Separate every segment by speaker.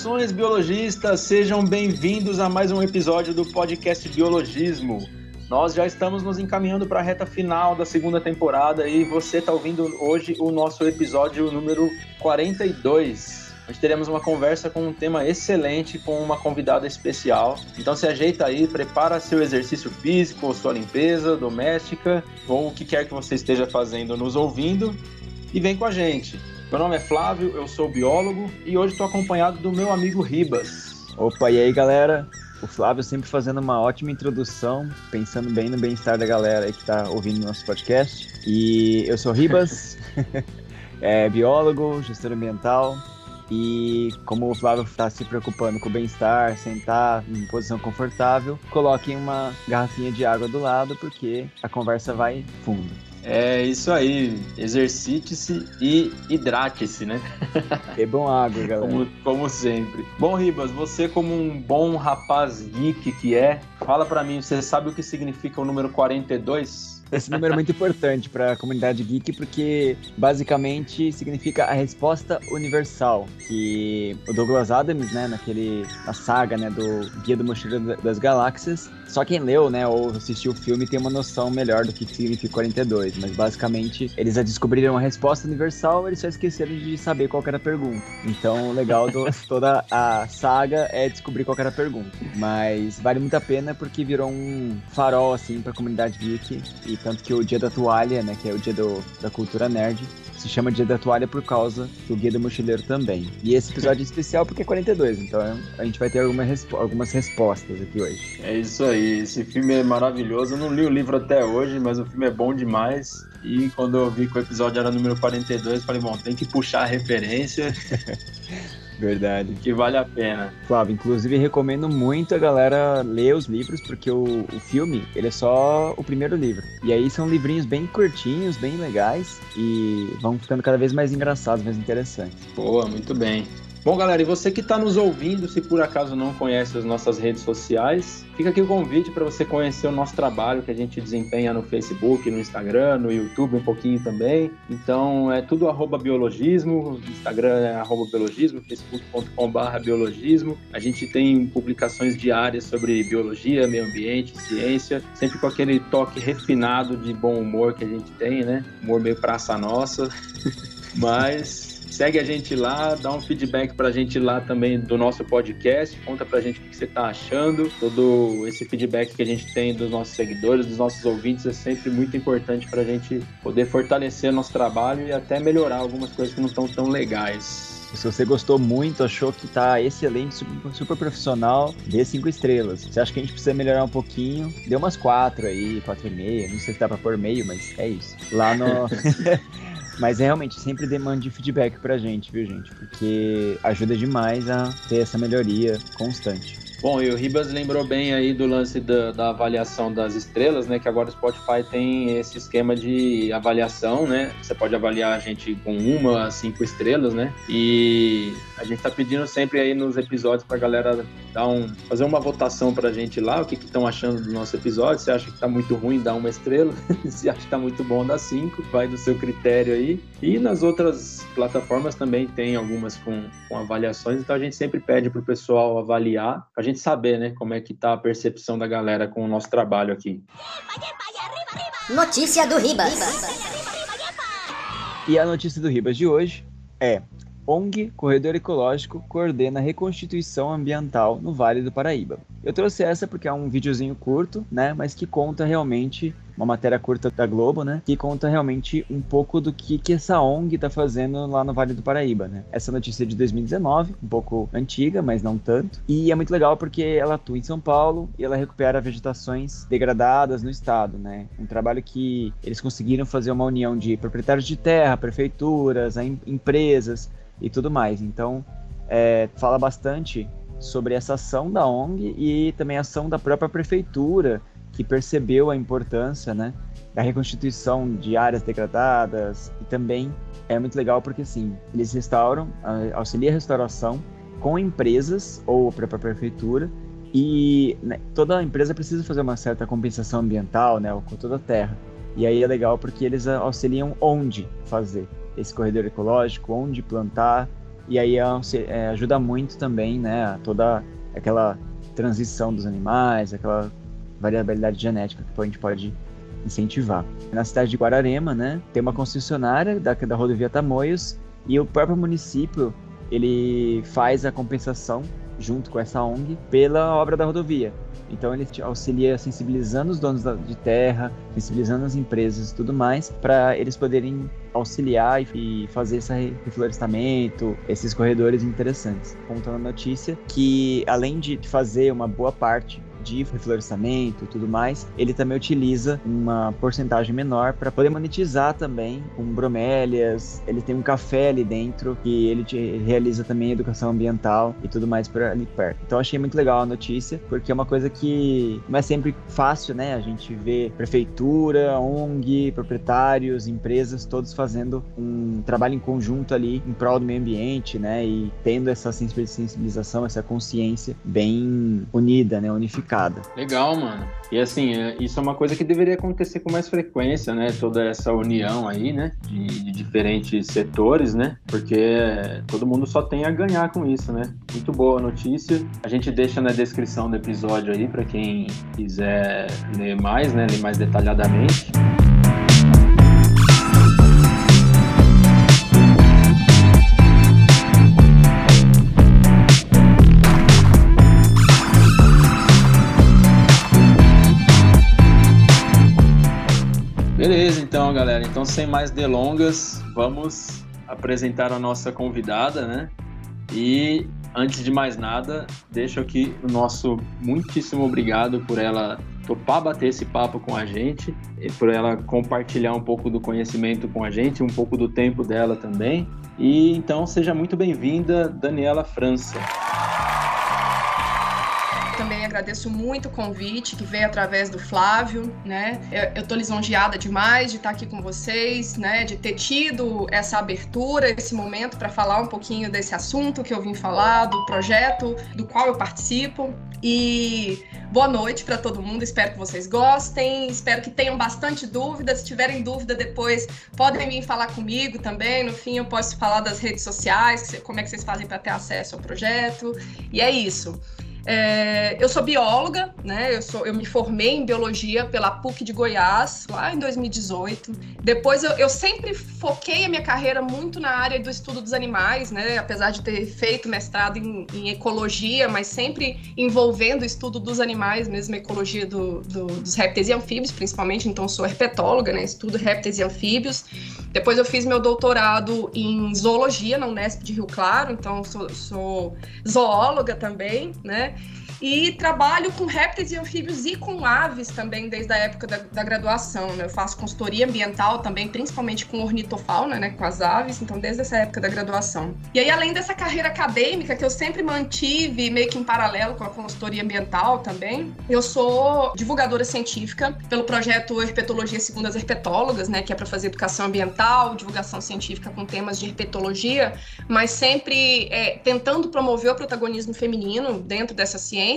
Speaker 1: Saudações biologistas, sejam bem-vindos a mais um episódio do podcast Biologismo. Nós já estamos nos encaminhando para a reta final da segunda temporada e você está ouvindo hoje o nosso episódio número 42. Hoje teremos uma conversa com um tema excelente com uma convidada especial. Então se ajeita aí, prepara seu exercício físico, ou sua limpeza doméstica, ou o que quer que você esteja fazendo nos ouvindo e vem com a gente. Meu nome é Flávio, eu sou biólogo e hoje estou acompanhado do meu amigo Ribas.
Speaker 2: Opa, e aí galera? O Flávio sempre fazendo uma ótima introdução, pensando bem no bem-estar da galera aí que está ouvindo nosso podcast. E eu sou Ribas, é biólogo, gestor ambiental. E como o Flávio está se preocupando com o bem-estar, sentar em posição confortável, coloquem uma garrafinha de água do lado, porque a conversa vai fundo.
Speaker 1: É isso aí, exercite-se e hidrate-se, né?
Speaker 2: Bebam água, galera.
Speaker 1: Como, como, sempre. Bom, Ribas, você como um bom rapaz geek que é, fala para mim, você sabe o que significa o número 42?
Speaker 2: Esse número é muito importante para a comunidade geek porque basicamente significa a resposta universal que o Douglas Adams, né, naquele na saga, né, do Guia do Mochileiro das Galáxias, só quem leu, né, ou assistiu o filme tem uma noção melhor do que significa 42, mas basicamente eles já descobriram a resposta universal, eles só esqueceram de saber qual era a pergunta. Então, o legal de toda a saga é descobrir qual era a pergunta. Mas vale muito a pena porque virou um farol assim para a comunidade geek e tanto que o Dia da Toalha, né, que é o dia do, da cultura nerd, se chama Dia da Toalha por causa do Guia do Mochileiro também. E esse episódio é especial porque é 42, então a gente vai ter alguma algumas respostas aqui hoje.
Speaker 1: É isso aí, esse filme é maravilhoso. Eu não li o livro até hoje, mas o filme é bom demais. E quando eu vi que o episódio era número 42, falei, bom, tem que puxar a referência.
Speaker 2: Verdade.
Speaker 1: Que vale a pena.
Speaker 2: Flávio, inclusive recomendo muito a galera ler os livros, porque o, o filme, ele é só o primeiro livro. E aí são livrinhos bem curtinhos, bem legais, e vão ficando cada vez mais engraçados, mais interessantes.
Speaker 1: Boa, muito bem. Bom, galera, e você que está nos ouvindo, se por acaso não conhece as nossas redes sociais, fica aqui o convite para você conhecer o nosso trabalho que a gente desempenha no Facebook, no Instagram, no YouTube um pouquinho também. Então é tudo biologismo, Instagram é arroba biologismo, facebook.com.br biologismo. A gente tem publicações diárias sobre biologia, meio ambiente, ciência, sempre com aquele toque refinado de bom humor que a gente tem, né? Humor meio praça nossa. Mas Segue a gente lá, dá um feedback pra gente lá também do nosso podcast, conta pra gente o que você tá achando. Todo esse feedback que a gente tem dos nossos seguidores, dos nossos ouvintes, é sempre muito importante pra gente poder fortalecer nosso trabalho e até melhorar algumas coisas que não estão tão legais.
Speaker 2: Se você gostou muito, achou que tá excelente, super, super, profissional, dê cinco estrelas. Você acha que a gente precisa melhorar um pouquinho? Dê umas quatro aí, quatro e meia. Não sei se dá pra pôr meio, mas é isso. Lá no. Mas é realmente sempre demande feedback pra gente, viu, gente? Porque ajuda demais a ter essa melhoria constante.
Speaker 1: Bom, e o Ribas lembrou bem aí do lance da, da, avaliação das estrelas, né? Que agora o Spotify tem esse esquema de avaliação, né? Você pode avaliar a gente com uma a cinco estrelas, né? E a gente tá pedindo sempre aí nos episódios pra galera dar um, fazer uma votação pra gente lá, o que estão achando do nosso episódio. Se acha que tá muito ruim, dá uma estrela. Se acha que tá muito bom, dá cinco. Vai do seu critério aí. E nas outras plataformas também tem algumas com, com avaliações, então a gente sempre pede pro pessoal avaliar. A gente gente saber, né, como é que tá a percepção da galera com o nosso trabalho aqui.
Speaker 3: Notícia do Ribas.
Speaker 2: E a notícia do Ribas de hoje é ONG Corredor Ecológico coordena a reconstituição ambiental no Vale do Paraíba. Eu trouxe essa porque é um videozinho curto, né, mas que conta realmente uma matéria curta da Globo, né? Que conta realmente um pouco do que, que essa ONG tá fazendo lá no Vale do Paraíba, né? Essa notícia é de 2019, um pouco antiga, mas não tanto. E é muito legal porque ela atua em São Paulo e ela recupera vegetações degradadas no estado, né? Um trabalho que eles conseguiram fazer uma união de proprietários de terra, prefeituras, empresas e tudo mais. Então, é, fala bastante sobre essa ação da ONG e também a ação da própria prefeitura que percebeu a importância, né, da reconstituição de áreas degradadas e também é muito legal porque assim eles restauram, auxiliam a restauração com empresas ou a própria prefeitura e né, toda empresa precisa fazer uma certa compensação ambiental, né, com toda a terra. E aí é legal porque eles auxiliam onde fazer esse corredor ecológico, onde plantar E aí é, é, ajuda muito também, né, toda aquela transição dos animais, aquela variabilidade genética que a gente pode incentivar. Na cidade de Guararema, né, tem uma concessionária da, da rodovia Tamoios e o próprio município ele faz a compensação junto com essa ONG pela obra da rodovia. Então ele auxilia sensibilizando os donos de terra, sensibilizando as empresas e tudo mais, para eles poderem auxiliar e fazer esse reflorestamento, esses corredores interessantes. Contando a notícia que além de fazer uma boa parte de reflorestamento e tudo mais, ele também utiliza uma porcentagem menor para poder monetizar também com bromélias. Ele tem um café ali dentro que ele realiza também educação ambiental e tudo mais por ali perto. Então achei muito legal a notícia, porque é uma coisa que não é sempre fácil, né? A gente vê prefeitura, ONG, proprietários, empresas, todos fazendo um trabalho em conjunto ali em prol do meio ambiente, né? E tendo essa sensibilização, essa consciência bem unida, né? Unificada
Speaker 1: Legal, mano. E assim, é, isso é uma coisa que deveria acontecer com mais frequência, né? Toda essa união aí, né? De, de diferentes setores, né? Porque todo mundo só tem a ganhar com isso, né? Muito boa notícia. A gente deixa na descrição do episódio aí para quem quiser ler mais, né? Ler mais detalhadamente. Beleza, então, galera. Então, sem mais delongas, vamos apresentar a nossa convidada, né? E antes de mais nada, deixo aqui o nosso muitíssimo obrigado por ela topar bater esse papo com a gente, e por ela compartilhar um pouco do conhecimento com a gente, um pouco do tempo dela também. E então seja muito bem-vinda, Daniela França
Speaker 3: também agradeço muito o convite que veio através do Flávio, né? Eu, eu tô lisonjeada demais de estar aqui com vocês, né? De ter tido essa abertura, esse momento para falar um pouquinho desse assunto que eu vim falar, do projeto do qual eu participo. E boa noite para todo mundo, espero que vocês gostem, espero que tenham bastante dúvidas. Se tiverem dúvida depois, podem vir falar comigo também. No fim, eu posso falar das redes sociais, como é que vocês fazem para ter acesso ao projeto. E é isso. É, eu sou bióloga, né? Eu, sou, eu me formei em biologia pela PUC de Goiás, lá em 2018. Depois eu, eu sempre foquei a minha carreira muito na área do estudo dos animais, né? Apesar de ter feito mestrado em, em ecologia, mas sempre envolvendo o estudo dos animais, mesmo ecologia do, do, dos répteis e anfíbios, principalmente. Então, sou herpetóloga, né? Estudo répteis e anfíbios. Depois eu fiz meu doutorado em zoologia na Unesp de Rio Claro, então sou, sou zoóloga também, né? E trabalho com répteis e anfíbios e com aves também desde a época da, da graduação. Né? Eu faço consultoria ambiental também, principalmente com ornitofauna, né? com as aves, então desde essa época da graduação. E aí, além dessa carreira acadêmica que eu sempre mantive meio que em paralelo com a consultoria ambiental também, eu sou divulgadora científica pelo projeto Herpetologia Segundo as Herpetólogas, né? que é para fazer educação ambiental, divulgação científica com temas de herpetologia, mas sempre é, tentando promover o protagonismo feminino dentro dessa ciência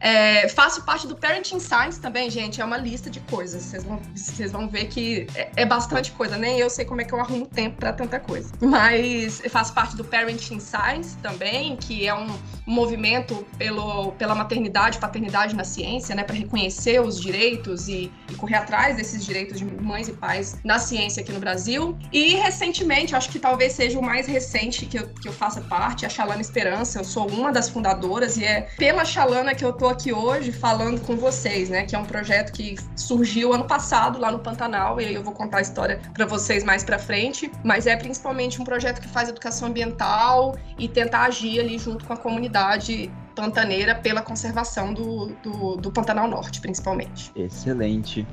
Speaker 3: É, faço parte do Parenting Science também, gente. É uma lista de coisas. Vocês vão, vocês vão ver que é, é bastante coisa. Nem eu sei como é que eu arrumo tempo para tanta coisa. Mas faço parte do Parenting Science também, que é um movimento pelo, pela maternidade paternidade na ciência, né? Para reconhecer os direitos e, e correr atrás desses direitos de mães e pais na ciência aqui no Brasil. E recentemente, acho que talvez seja o mais recente que eu, que eu faça parte, a Xalana Esperança. Eu sou uma das fundadoras e é pela Xalana que eu tô aqui hoje falando com vocês, né? Que é um projeto que surgiu ano passado lá no Pantanal, e aí eu vou contar a história para vocês mais para frente. Mas é principalmente um projeto que faz educação ambiental e tentar agir ali junto com a comunidade pantaneira pela conservação do, do, do Pantanal Norte, principalmente.
Speaker 2: Excelente.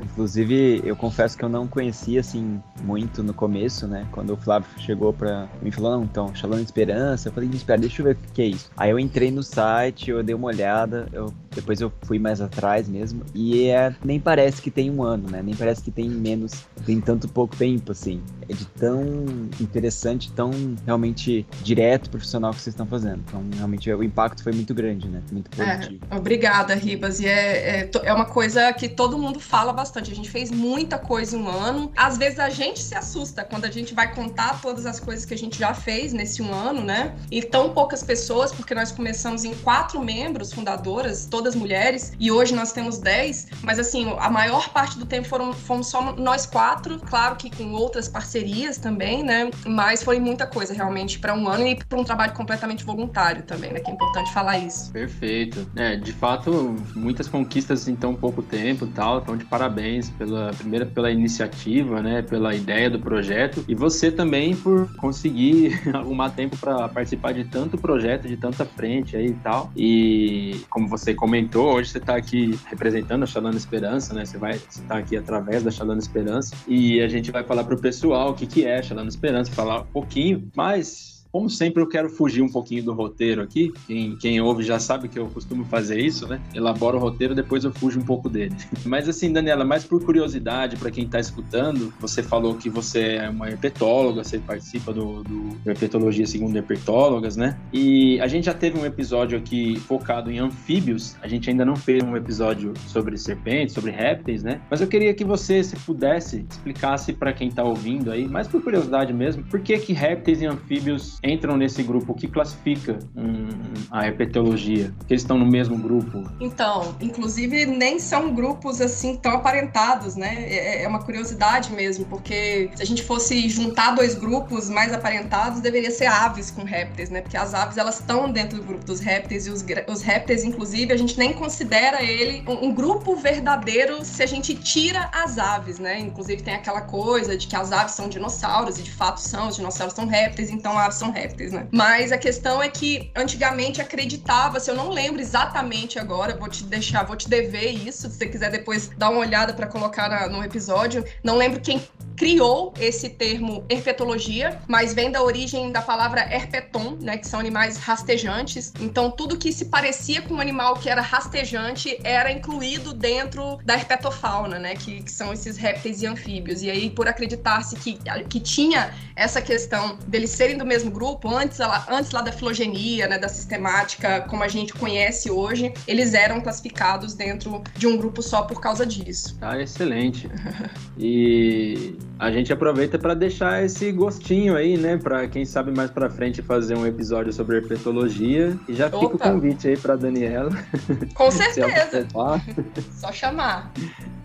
Speaker 2: Inclusive, eu confesso que eu não conhecia, assim, muito no começo, né? Quando o Flávio chegou pra me falou, não, então, Shalom Esperança, eu falei, espera, deixa eu ver o que é isso. Aí eu entrei no site, eu dei uma olhada, eu depois eu fui mais atrás mesmo, e é, nem parece que tem um ano, né? Nem parece que tem menos, tem tanto pouco tempo, assim. É de tão interessante, tão realmente direto, profissional que vocês estão fazendo. Então, realmente, o impacto foi muito grande, né? Muito
Speaker 3: é, positivo. É, obrigada, Ribas. E é, é, é uma coisa que todo mundo fala bastante. A gente fez muita coisa em um ano. Às vezes a gente se assusta quando a gente vai contar todas as coisas que a gente já fez nesse um ano, né? E tão poucas pessoas, porque nós começamos em quatro membros fundadoras, todas mulheres, e hoje nós temos dez. Mas assim, a maior parte do tempo foram, fomos só nós quatro, claro que com outras parcerias também, né? Mas foi muita coisa realmente para um ano e para um trabalho completamente voluntário também, né? Que é importante falar isso.
Speaker 1: Perfeito. É, de fato, muitas conquistas em tão pouco tempo, tal. Então, de parabéns pela primeira pela iniciativa, né? Pela ideia do projeto e você também por conseguir arrumar tempo para participar de tanto projeto, de tanta frente aí e tal. E como você comentou, hoje você está aqui representando a Xalana Esperança, né? Você vai estar tá aqui através da Xalana Esperança e a gente vai falar para o pessoal o que, que é Xalana Esperança, falar um pouquinho, mas como sempre, eu quero fugir um pouquinho do roteiro aqui. Quem, quem ouve já sabe que eu costumo fazer isso, né? Elaboro o roteiro, depois eu fujo um pouco dele. Mas assim, Daniela, mais por curiosidade, para quem está escutando, você falou que você é uma herpetóloga, você participa do, do Herpetologia segundo herpetólogas, né? E a gente já teve um episódio aqui focado em anfíbios. A gente ainda não fez um episódio sobre serpentes, sobre répteis, né? Mas eu queria que você, se pudesse, explicasse para quem está ouvindo aí, mais por curiosidade mesmo, por que que répteis e anfíbios entram nesse grupo? O que classifica um, a herpetologia? Que eles estão no mesmo grupo?
Speaker 3: Então, inclusive nem são grupos assim tão aparentados, né? É, é uma curiosidade mesmo, porque se a gente fosse juntar dois grupos mais aparentados, deveria ser aves com répteis, né? Porque as aves elas estão dentro do grupo dos répteis e os, os répteis, inclusive, a gente nem considera ele um, um grupo verdadeiro se a gente tira as aves, né? Inclusive tem aquela coisa de que as aves são dinossauros e de fato são, os dinossauros são répteis, então aves são répteis, né? Mas a questão é que antigamente acreditava-se, eu não lembro exatamente agora, vou te deixar, vou te dever isso, se você quiser depois dar uma olhada para colocar na, no episódio. Não lembro quem criou esse termo herpetologia, mas vem da origem da palavra herpeton, né, que são animais rastejantes. Então, tudo que se parecia com um animal que era rastejante era incluído dentro da herpetofauna, né, que, que são esses répteis e anfíbios. E aí, por acreditar-se que, que tinha essa questão deles serem do mesmo grupo, antes, antes lá da filogenia, né, da sistemática, como a gente conhece hoje, eles eram classificados dentro de um grupo só por causa disso.
Speaker 1: Tá excelente. e a gente aproveita para deixar esse gostinho aí, né, para quem sabe mais para frente fazer um episódio sobre herpetologia. E já Opa. fica o convite aí para Daniela.
Speaker 3: Com certeza. Só chamar.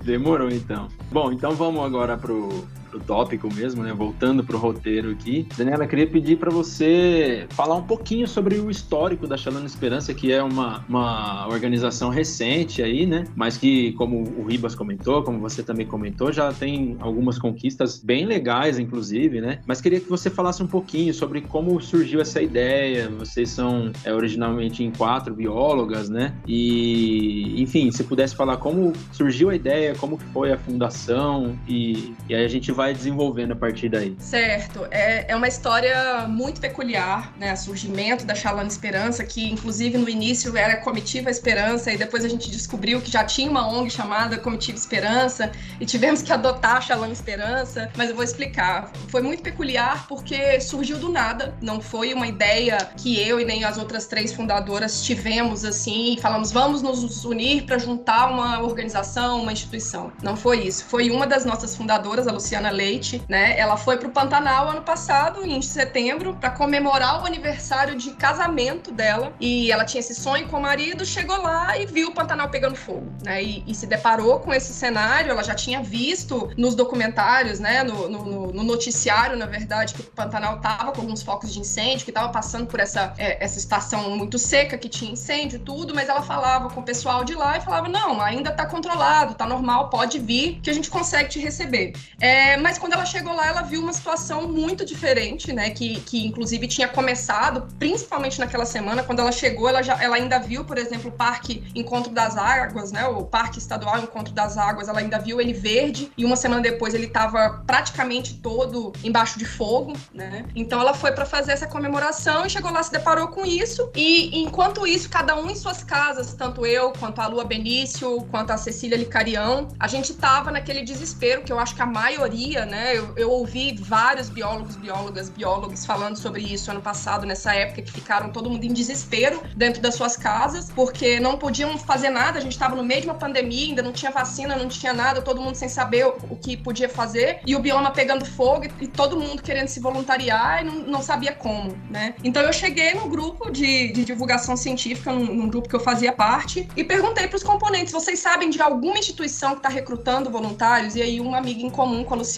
Speaker 1: Demorou então. Bom, então vamos agora pro pro tópico mesmo, né? Voltando pro roteiro aqui. Daniela, queria pedir para você falar um pouquinho sobre o histórico da Xalana Esperança, que é uma, uma organização recente aí, né? Mas que, como o Ribas comentou, como você também comentou, já tem algumas conquistas bem legais, inclusive, né? Mas queria que você falasse um pouquinho sobre como surgiu essa ideia. Vocês são é, originalmente em quatro biólogas, né? E, enfim, se pudesse falar como surgiu a ideia, como foi a fundação e, e aí a gente vai desenvolvendo a partir daí.
Speaker 3: Certo. É, é uma história muito peculiar, né? O surgimento da Xalana Esperança, que inclusive no início era Comitiva Esperança, e depois a gente descobriu que já tinha uma ONG chamada Comitiva Esperança, e tivemos que adotar a Xalana Esperança, mas eu vou explicar. Foi muito peculiar porque surgiu do nada, não foi uma ideia que eu e nem as outras três fundadoras tivemos assim, e falamos, vamos nos unir para juntar uma organização, uma instituição. Não foi isso. Foi uma das nossas fundadoras, a Luciana Leite, né? Ela foi para o Pantanal ano passado, em setembro, para comemorar o aniversário de casamento dela. E ela tinha esse sonho com o marido, chegou lá e viu o Pantanal pegando fogo, né? E, e se deparou com esse cenário. Ela já tinha visto nos documentários, né? No, no, no noticiário, na verdade, que o Pantanal tava com alguns focos de incêndio, que tava passando por essa, é, essa estação muito seca, que tinha incêndio e tudo, mas ela falava com o pessoal de lá e falava: não, ainda tá controlado, tá normal, pode vir, que a gente consegue te receber. É, Mas quando ela chegou lá, ela viu uma situação muito diferente, né? Que, que inclusive tinha começado, principalmente naquela semana, quando ela chegou, ela, já, ela ainda viu, por exemplo, o Parque Encontro das Águas, né? O Parque Estadual Encontro das Águas, ela ainda viu ele verde, e uma semana depois ele estava praticamente todo embaixo de fogo, né? Então ela foi para fazer essa comemoração e chegou lá, se deparou com isso, e enquanto isso, cada um em suas casas, tanto eu, quanto a Lua Benício, quanto a Cecília Licarião, a gente tava naquele desespero que eu acho que a maioria, né? Eu, eu ouvi vários biólogos, biólogas, biólogos falando sobre isso ano passado, nessa época, que ficaram todo mundo em desespero dentro das suas casas, porque não podiam fazer nada, a gente estava no meio de uma pandemia, ainda não tinha vacina, não tinha nada, todo mundo sem saber o, o que podia fazer, e o bioma pegando fogo e, e todo mundo querendo se voluntariar e não, não, sabia como, né? Então eu cheguei no grupo de, de divulgação científica, num, num, grupo que eu fazia parte, e perguntei para os componentes: vocês sabem de alguma instituição que está recrutando voluntários? E aí uma amiga em comum com a Luciana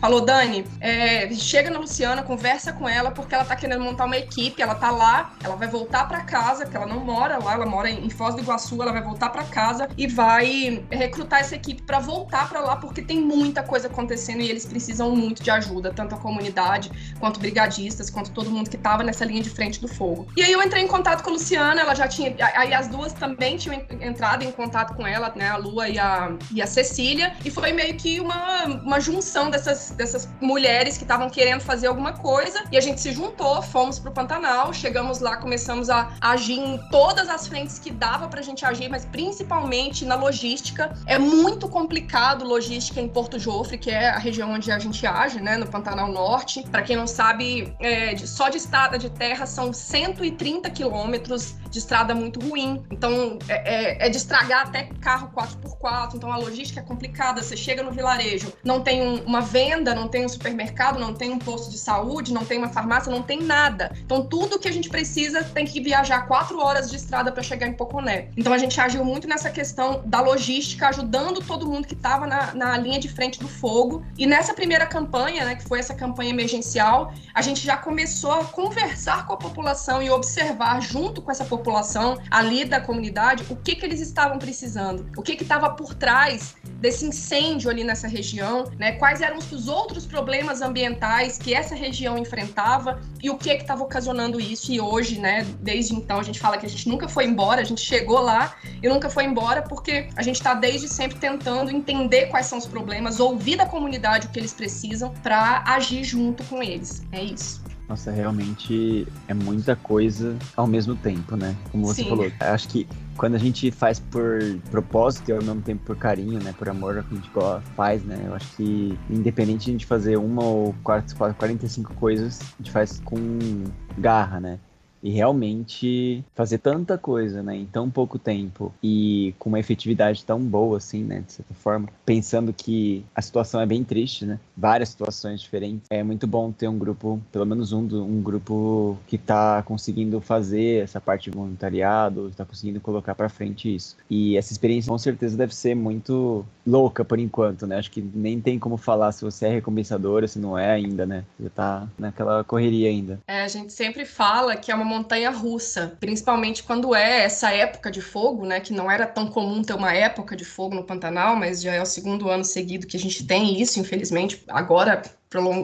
Speaker 3: falou: Dani, é, chega na Luciana, conversa com ela, porque ela está querendo montar uma equipe, ela está lá, ela vai voltar para casa, porque ela não mora lá, ela mora em Foz do Iguaçu, ela vai voltar para casa e vai recrutar essa equipe para voltar para lá, porque tem muita coisa acontecendo e eles precisam muito de ajuda, tanto a comunidade quanto brigadistas, quanto todo mundo que estava nessa linha de frente do fogo. E aí eu entrei em contato com a Luciana, ela já tinha. Aí as duas também tinham entrado em contato com ela, né? A Lua e a, e a Cecília. E foi meio que uma, uma junção dessas, dessas mulheres que estavam querendo fazer alguma coisa. E a gente se juntou, fomos pro Pantanal, chegamos lá, começamos a agir em todas as frentes que dava pra gente agir, mas principalmente na logística. É muito complicado logística em Porto Jofre, que é a região onde a gente age, né? No Pantanal Norte. Para quem não sabe, é, só de estrada de terra são 130 quilômetros de estrada muito ruim. Então, é, é, é, de estragar até carro 4x4. Então, a logística é complicada. Você chega no vilarejo, não tem um, uma venda, não tem um supermercado, não tem um posto de saúde, não tem uma farmácia, não tem nada. Então, tudo que a gente precisa tem que viajar quatro horas de estrada para chegar em Poconé. Então, a gente agiu muito nessa questão da logística, ajudando todo mundo que estava na, na linha de frente do fogo. E nessa primeira campanha, né, que foi essa campanha emergencial, a gente já começou a conversar com a população e observar junto com essa população ali da comunidade o que que eles estavam precisando, o que que estava por trás desse incêndio ali nessa região, né? Quais eram os outros problemas ambientais que essa região enfrentava e o que estava ocasionando isso. E hoje, né, desde então a gente fala que a gente nunca foi embora, a gente chegou lá e nunca foi embora porque a gente está desde sempre tentando entender quais são os problemas, ouvir da comunidade o que eles precisam para agir junto com eles. É isso.
Speaker 2: Nossa, realmente é muita coisa ao mesmo tempo, né? Como você Sim. falou. Acho que quando a gente faz por propósito e ao mesmo tempo por carinho, né? Por amor que a gente faz, né? Eu acho que independente de a gente fazer uma ou 45 coisas, a gente faz com garra, né? E realmente fazer tanta coisa, né, em tão pouco tempo e com uma efetividade tão boa, assim, né, de certa forma, pensando que a situação é bem triste, né, várias situações diferentes, é muito bom ter um grupo, pelo menos um, um grupo que está conseguindo fazer essa parte de voluntariado, está conseguindo colocar para frente isso. E essa experiência com certeza deve ser muito louca por enquanto, né, acho que nem tem como falar se você é recompensadora, se não é ainda, né, você tá naquela correria ainda.
Speaker 3: É, a gente sempre fala que é uma montanha russa, principalmente quando é essa época de fogo, né? Que não era tão comum ter uma época de fogo no Pantanal, mas já é o segundo ano seguido que a gente tem isso, infelizmente. Agora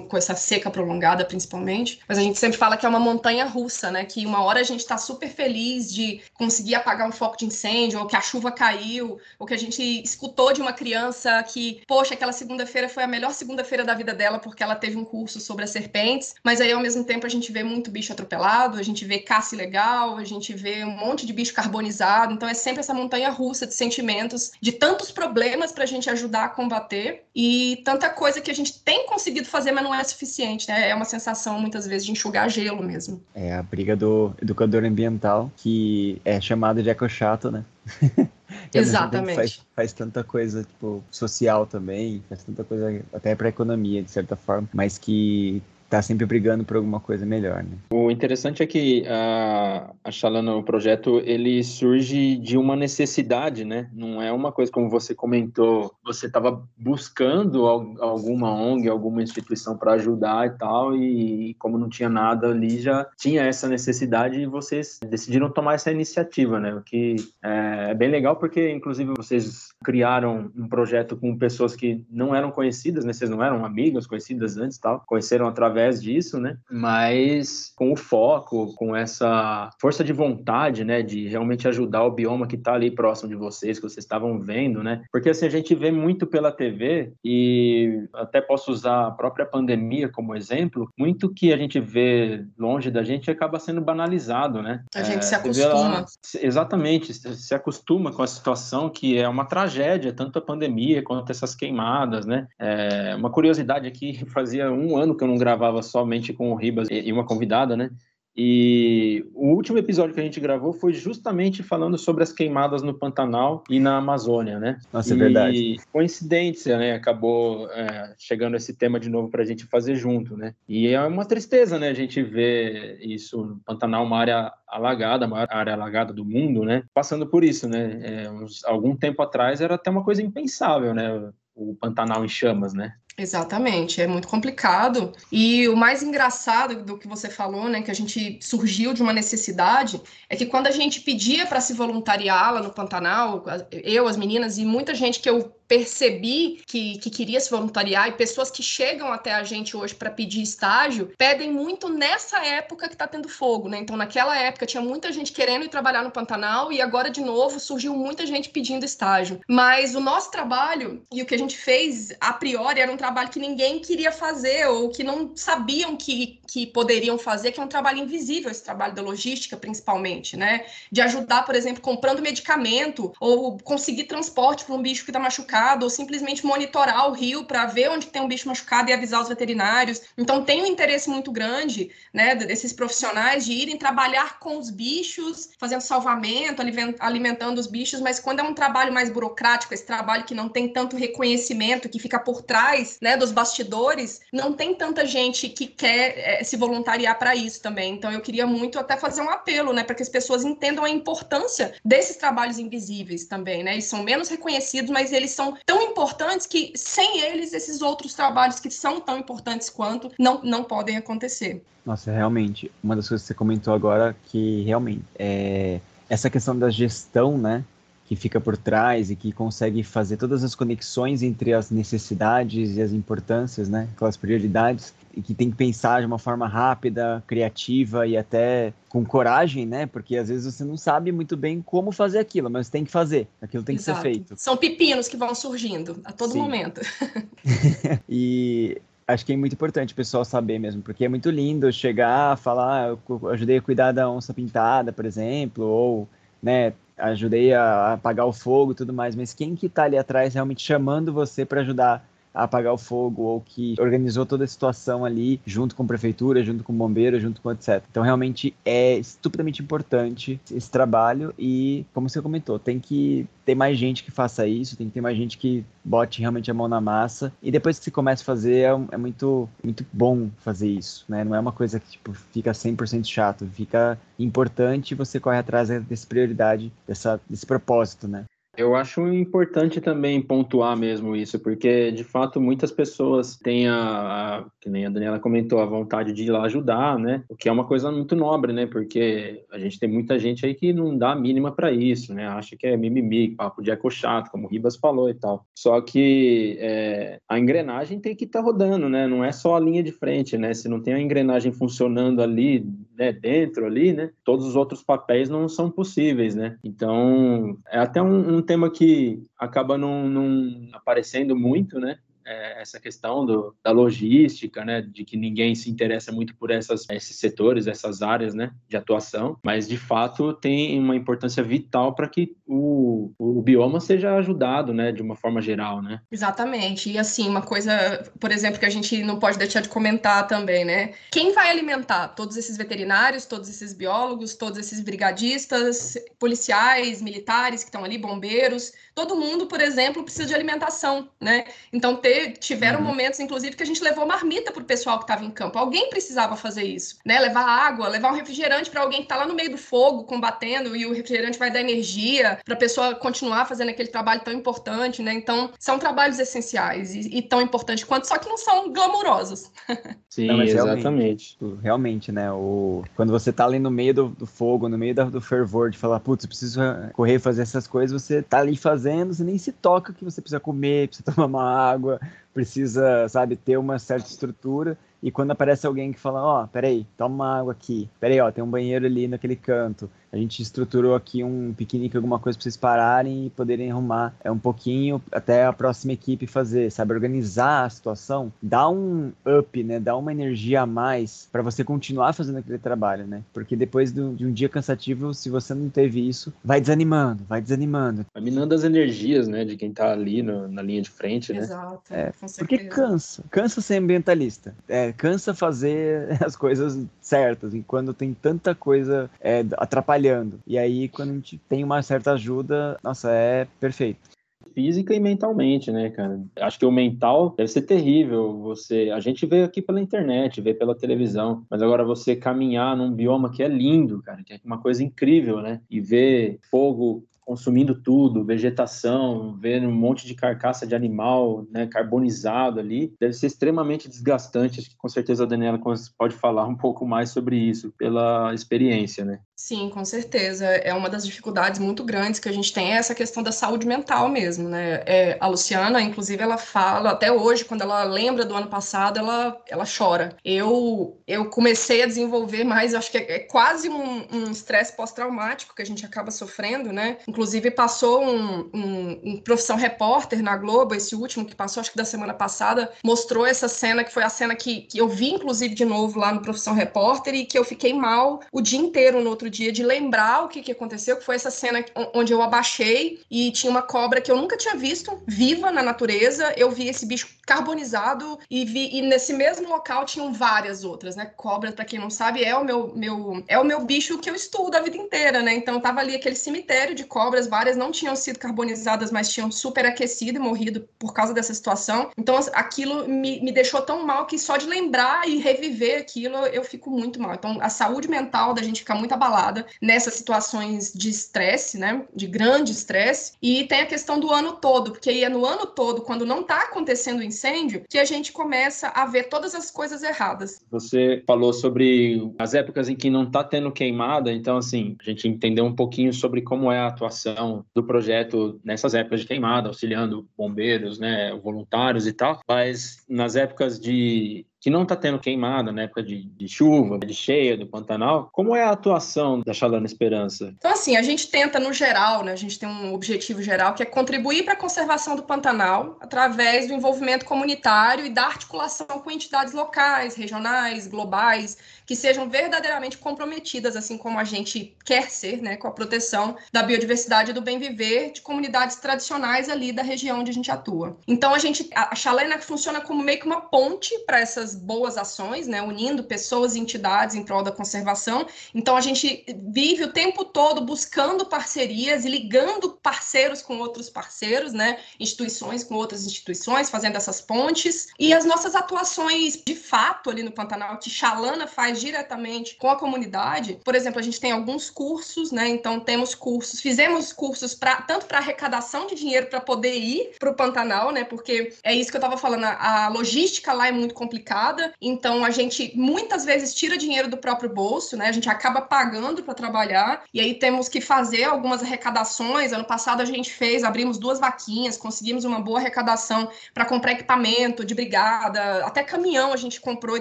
Speaker 3: com essa seca prolongada, principalmente. Mas a gente sempre fala que é uma montanha russa, né? Que uma hora a gente está super feliz de conseguir apagar um foco de incêndio, ou que a chuva caiu, ou que a gente escutou de uma criança que, poxa, aquela segunda-feira foi a melhor segunda-feira da vida dela porque ela teve um curso sobre as serpentes. Mas aí, ao mesmo tempo, a gente vê muito bicho atropelado, a gente vê caça ilegal, a gente vê um monte de bicho carbonizado. Então é sempre essa montanha russa de sentimentos, de tantos problemas para a gente ajudar a combater e tanta coisa que a gente tem conseguido fazer fazer, mas não é suficiente, né? É uma sensação, muitas vezes, de enxugar gelo mesmo.
Speaker 2: É a briga do educador ambiental, que é chamado de eco-chato, né?
Speaker 3: Exatamente.
Speaker 2: Faz, faz, tanta coisa, tipo, social também, faz tanta coisa até para economia, de certa forma, mas que tá sempre brigando por alguma coisa melhor, né?
Speaker 1: O interessante é que a, a Xalana, o projeto, ele surge de uma necessidade, né? Não é uma coisa como você comentou, você estava buscando alguma ONG, alguma instituição para ajudar e tal, e como não tinha nada ali, já tinha essa necessidade e vocês decidiram tomar essa iniciativa, né? O que é, é bem legal porque, inclusive, vocês criaram um projeto com pessoas que não eram conhecidas, né? Vocês não eram amigas, conhecidas antes tal, conheceram através disso, né? Mas com o foco, com essa força de vontade, né? De realmente ajudar o bioma que está ali próximo de vocês, que vocês estavam vendo, né? Porque assim, a gente vê muito pela TV e até posso usar a própria pandemia como exemplo, muito que a gente vê longe da gente acaba sendo banalizado, né?
Speaker 3: A gente é, se acostuma.
Speaker 1: Exatamente, se acostuma com a situação que é uma tragédia, tanto a pandemia quanto essas queimadas, né? É, uma curiosidade aqui, fazia um ano que eu não gravava somente com o Ribas e uma convidada, né? E o último episódio que a gente gravou foi justamente falando sobre as queimadas no Pantanal e na Amazônia, né?
Speaker 2: Nossa, é verdade.
Speaker 1: coincidência, né? Acabou é, chegando esse tema de novo para a gente fazer junto, né? E é uma tristeza, né? A gente ver isso no Pantanal, uma área alagada, a maior área alagada do mundo, né? Passando por isso, né? É, uns, algum tempo atrás era até uma coisa impensável, né? O Pantanal em chamas, né?
Speaker 3: Exatamente, é muito complicado. E o mais engraçado do que você falou, né, que a gente surgiu de uma necessidade, é que quando a gente pedia para se voluntariar lá no Pantanal, eu, as meninas e muita gente que eu percebi que, que queria se voluntariar e pessoas que chegam até a gente hoje para pedir estágio pedem muito nessa época que está tendo fogo, né? Então, naquela época tinha muita gente querendo ir trabalhar no Pantanal e agora, de novo, surgiu muita gente pedindo estágio. Mas o nosso trabalho e o que a gente fez a priori era um trabalho que ninguém queria fazer ou que não sabiam que, que poderiam fazer, que é um trabalho invisível, esse trabalho da logística, principalmente, né? De ajudar, por exemplo, comprando medicamento ou conseguir transporte para um bicho que está machucado ou simplesmente monitorar o rio para ver onde tem um bicho machucado e avisar os veterinários. Então, tem um interesse muito grande né, desses profissionais de irem trabalhar com os bichos, fazendo salvamento, alimentando os bichos, mas quando é um trabalho mais burocrático, esse trabalho que não tem tanto reconhecimento, que fica por trás né, dos bastidores, não tem tanta gente que quer é, se voluntariar para isso também. Então, eu queria muito até fazer um apelo né, para que as pessoas entendam a importância desses trabalhos invisíveis também. Né? Eles são menos reconhecidos, mas eles são tão importantes que sem eles esses outros trabalhos que são tão importantes quanto não, não podem acontecer.
Speaker 2: Nossa, realmente, uma das coisas que você comentou agora que realmente é essa questão da gestão, né? Que fica por trás e que consegue fazer todas as conexões entre as necessidades e as importâncias, né, aquelas prioridades, e que tem que pensar de uma forma rápida, criativa e até com coragem, né? Porque às vezes você não sabe muito bem como fazer aquilo, mas tem que fazer, aquilo tem Exato. que ser feito.
Speaker 3: São pepinos que vão surgindo a todo Sim. momento.
Speaker 2: e acho que é muito importante o pessoal saber mesmo, porque é muito lindo chegar, falar, ah, eu ajudei a cuidar da onça pintada, por exemplo, ou né, ajudei a apagar o fogo e tudo mais, mas quem que tá ali atrás realmente chamando você para ajudar apagar o fogo ou que organizou toda a situação ali junto com a prefeitura, junto com o bombeiro, junto com etc. Então realmente é estupidamente importante esse trabalho e como você comentou, tem que ter mais gente que faça isso, tem que ter mais gente que bote realmente a mão na massa e depois que você começa a fazer é, é muito muito bom fazer isso, né? Não é uma coisa que tipo fica 100% chato, fica importante você corre atrás dessa prioridade, dessa, desse propósito, né?
Speaker 1: Eu acho importante também pontuar mesmo isso, porque de fato muitas pessoas têm a, a, que nem a Daniela comentou, a vontade de ir lá ajudar, né? O que é uma coisa muito nobre, né? Porque a gente tem muita gente aí que não dá a mínima para isso, né? Acha que é mimimi, papo de eco chato, como o Ribas falou e tal. Só que é, a engrenagem tem que estar tá rodando, né? Não é só a linha de frente, né? Se não tem a engrenagem funcionando ali, né, dentro ali, né? Todos os outros papéis não são possíveis, né? Então, é até um, um tema que acaba não, não aparecendo muito, né? É, essa questão do, da logística, né, de que ninguém se interessa muito por essas, esses setores, essas áreas, né, de atuação, mas de fato tem uma importância vital para que o, o bioma seja ajudado, né, de uma forma geral, né.
Speaker 3: Exatamente. E assim, uma coisa, por exemplo, que a gente não pode deixar de comentar também, né, quem vai alimentar todos esses veterinários, todos esses biólogos, todos esses brigadistas, policiais, militares que estão ali, bombeiros, todo mundo, por exemplo, precisa de alimentação, né? Então ter tiveram uhum. momentos, inclusive, que a gente levou marmita pro pessoal que estava em campo. Alguém precisava fazer isso, né? Levar água, levar um refrigerante para alguém que está lá no meio do fogo combatendo e o refrigerante vai dar energia para a pessoa continuar fazendo aquele trabalho tão importante, né? Então, são trabalhos essenciais e, e tão importantes quanto, só que não são glamurosos.
Speaker 1: Sim, não, exatamente.
Speaker 2: Realmente, realmente, né? O, quando você tá ali no meio do, do fogo, no meio do, do fervor de falar, putz, eu preciso correr fazer essas coisas, você tá ali fazendo, você nem se toca que você precisa comer, precisa tomar uma água, precisa, sabe, ter uma certa estrutura. E quando aparece alguém que fala, ó, oh, peraí, toma uma água aqui, peraí, ó, tem um banheiro ali naquele canto, a gente estruturou aqui um piquenique, alguma coisa para vocês pararem e poderem arrumar é um pouquinho até a próxima equipe fazer, sabe? Organizar a situação, dá um up, né? Dá uma energia a mais para você continuar fazendo aquele trabalho, né? Porque depois de um dia cansativo, se você não teve isso, vai desanimando, vai desanimando.
Speaker 1: Vai minando as energias, né? De quem tá ali no, na linha de frente, né?
Speaker 3: Exato.
Speaker 2: É, porque cansa. Cansa ser ambientalista. É, cansa fazer as coisas certas. E quando tem tanta coisa é, atrapalhando. E aí, quando a gente tem uma certa ajuda, nossa, é perfeito
Speaker 1: física e mentalmente, né, cara? Acho que o mental deve ser terrível. Você, a gente vê aqui pela internet, vê pela televisão, mas agora você caminhar num bioma que é lindo, cara, que é uma coisa incrível, né? E ver fogo consumindo tudo, vegetação, vendo um monte de carcaça de animal né, carbonizado ali, deve ser extremamente desgastante. Acho que com certeza a Daniela pode falar um pouco mais sobre isso, pela experiência, né?
Speaker 3: Sim, com certeza. É uma das dificuldades muito grandes que a gente tem é essa questão da saúde mental mesmo, né? É, a Luciana, inclusive, ela fala, até hoje, quando ela lembra do ano passado, ela, ela chora. Eu, eu comecei a desenvolver mais, acho que é, é quase um estresse um pós-traumático que a gente acaba sofrendo, né? Inclusive, passou um, um, um, Profissão Repórter na Globo, esse último que passou, acho que da semana passada, mostrou essa cena, que foi a cena que, que eu vi, inclusive, de novo lá no Profissão Repórter e que eu fiquei mal o dia inteiro no outro dia de lembrar o que, que aconteceu, que foi essa cena onde eu abaixei e tinha uma cobra que eu nunca tinha visto viva na natureza. Eu vi esse bicho carbonizado e vi e nesse mesmo local tinham várias outras, né? Cobra, para quem não sabe, é o meu, meu é o meu bicho que eu estudo a vida inteira, né? Então tava ali aquele cemitério de cobras, várias não tinham sido carbonizadas, mas tinham superaquecido e morrido por causa dessa situação. Então aquilo me, me deixou tão mal que só de lembrar e reviver aquilo eu fico muito mal. Então a saúde mental da gente fica muito abalada nessas situações de estresse, né? De grande estresse. E tem a questão do ano todo, porque aí é no ano todo, quando não está acontecendo incêndio, que a gente começa a ver todas as coisas erradas.
Speaker 1: Você falou sobre as épocas em que não está tendo queimada, então, assim, a gente entendeu um pouquinho sobre como é a atuação do projeto nessas épocas de queimada, auxiliando bombeiros, né, voluntários e tal, mas nas épocas de que não está tendo queimada na época de, de, chuva, de cheia do Pantanal. Como é a atuação da Chalana Esperança?
Speaker 3: Então, assim, a gente tenta, no geral, né, a gente tem um objetivo geral que é contribuir para a conservação do Pantanal através do envolvimento comunitário e da articulação com entidades locais, regionais, globais, que sejam verdadeiramente comprometidas, assim como a gente quer ser, né, com a proteção da biodiversidade e do bem viver de comunidades tradicionais ali da região onde a gente atua. Então, a gente, a Chalena funciona como meio que uma ponte para essas boas ações, né, unindo pessoas e entidades em prol da conservação. Então a gente vive o tempo todo buscando parcerias e ligando parceiros com outros parceiros, né, instituições com outras instituições, fazendo essas pontes. E as nossas atuações de fato ali no Pantanal, que Xalana faz diretamente com a comunidade. Por exemplo, a gente tem alguns cursos, né? Então temos cursos, fizemos cursos para tanto para arrecadação de dinheiro para poder ir para o Pantanal, né? Porque é isso que eu estava falando, a logística lá é muito complicada então a gente muitas vezes tira dinheiro do próprio bolso, né? A gente acaba pagando para trabalhar e aí temos que fazer algumas arrecadações. Ano passado a gente fez, abrimos duas vaquinhas, conseguimos uma boa arrecadação para comprar equipamento de brigada, até caminhão a gente comprou e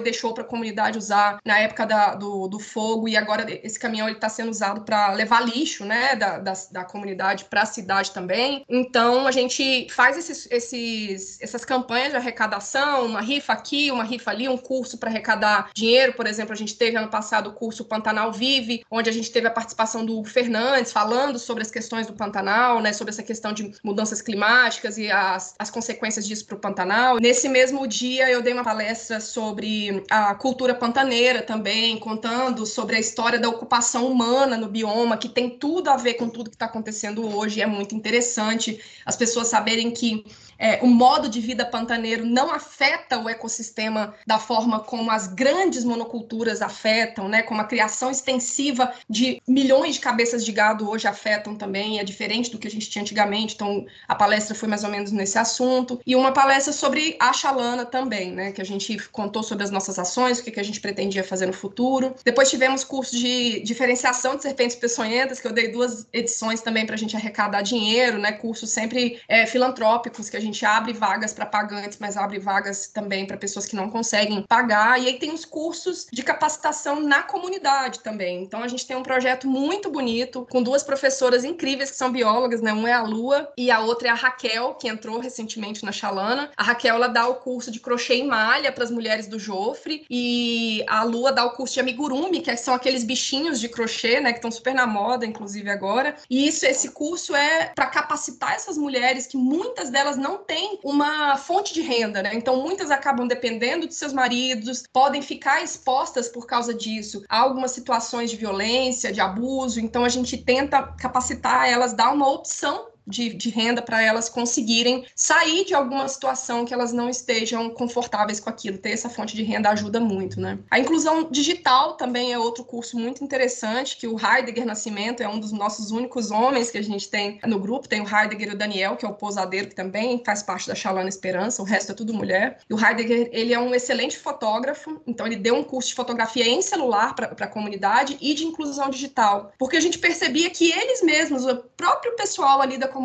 Speaker 3: deixou para a comunidade usar na época da, do, do fogo e agora esse caminhão está sendo usado para levar lixo, né, da, da, da comunidade para a cidade também. Então a gente faz esses, esses, essas campanhas de arrecadação, uma rifa aqui, uma rifa ali, um curso para arrecadar dinheiro. Por exemplo, a gente teve ano passado o curso Pantanal Vive, onde a gente teve a participação do Hugo Fernandes falando sobre as questões do Pantanal, né, sobre essa questão de mudanças climáticas e as, as consequências disso para o Pantanal. Nesse mesmo dia, eu dei uma palestra sobre a cultura pantaneira também, contando sobre a história da ocupação humana no bioma, que tem tudo a ver com tudo que está acontecendo hoje. É muito interessante as pessoas saberem que é, o modo de vida pantaneiro não afeta o ecossistema da forma como as grandes monoculturas afetam, né? Como a criação extensiva de milhões de cabeças de gado hoje afetam também, é diferente do que a gente tinha antigamente. Então, a palestra foi mais ou menos nesse assunto. E uma palestra sobre a Xalana também, né? Que a gente contou sobre as nossas ações, o que, que a gente pretendia fazer no futuro. Depois tivemos curso de diferenciação de serpentes peçonhentas, que eu dei duas edições também para a gente arrecadar dinheiro, né? Cursos sempre é, filantrópicos que a gente abre vagas para pagantes, mas abre vagas também para pessoas que não conseguem pagar. E aí tem os cursos de capacitação na comunidade também. Então a gente tem um projeto muito bonito com duas professoras incríveis que são biólogas, né? Uma é a Lua e a outra é a Raquel, que entrou recentemente na Chalana. A Raquel ela dá o curso de crochê e malha para as mulheres do Jofre e a Lua dá o curso de amigurumi, que são aqueles bichinhos de crochê, né, que estão super na moda inclusive agora. E isso esse curso é para capacitar essas mulheres que muitas delas não têm uma fonte de renda, né? Então muitas acabam dependendo de seus maridos, podem ficar expostas por causa disso a algumas situações de violência, de abuso. Então a gente tenta capacitar elas, dar uma opção de, de renda para elas conseguirem sair de alguma situação que elas não estejam confortáveis com aquilo. Ter essa fonte de renda ajuda muito, né? A inclusão digital também é outro curso muito interessante, que o Heidegger Nascimento é um dos nossos únicos homens que a gente tem no grupo. Tem o Heidegger e o Daniel, que é o posadeiro, que também faz parte da Xalana Esperança, o resto é tudo mulher. E o Heidegger, ele é um excelente fotógrafo, então ele deu um curso de fotografia em celular para a comunidade e de inclusão digital, porque a gente percebia que eles mesmos, o próprio pessoal ali da comunidade,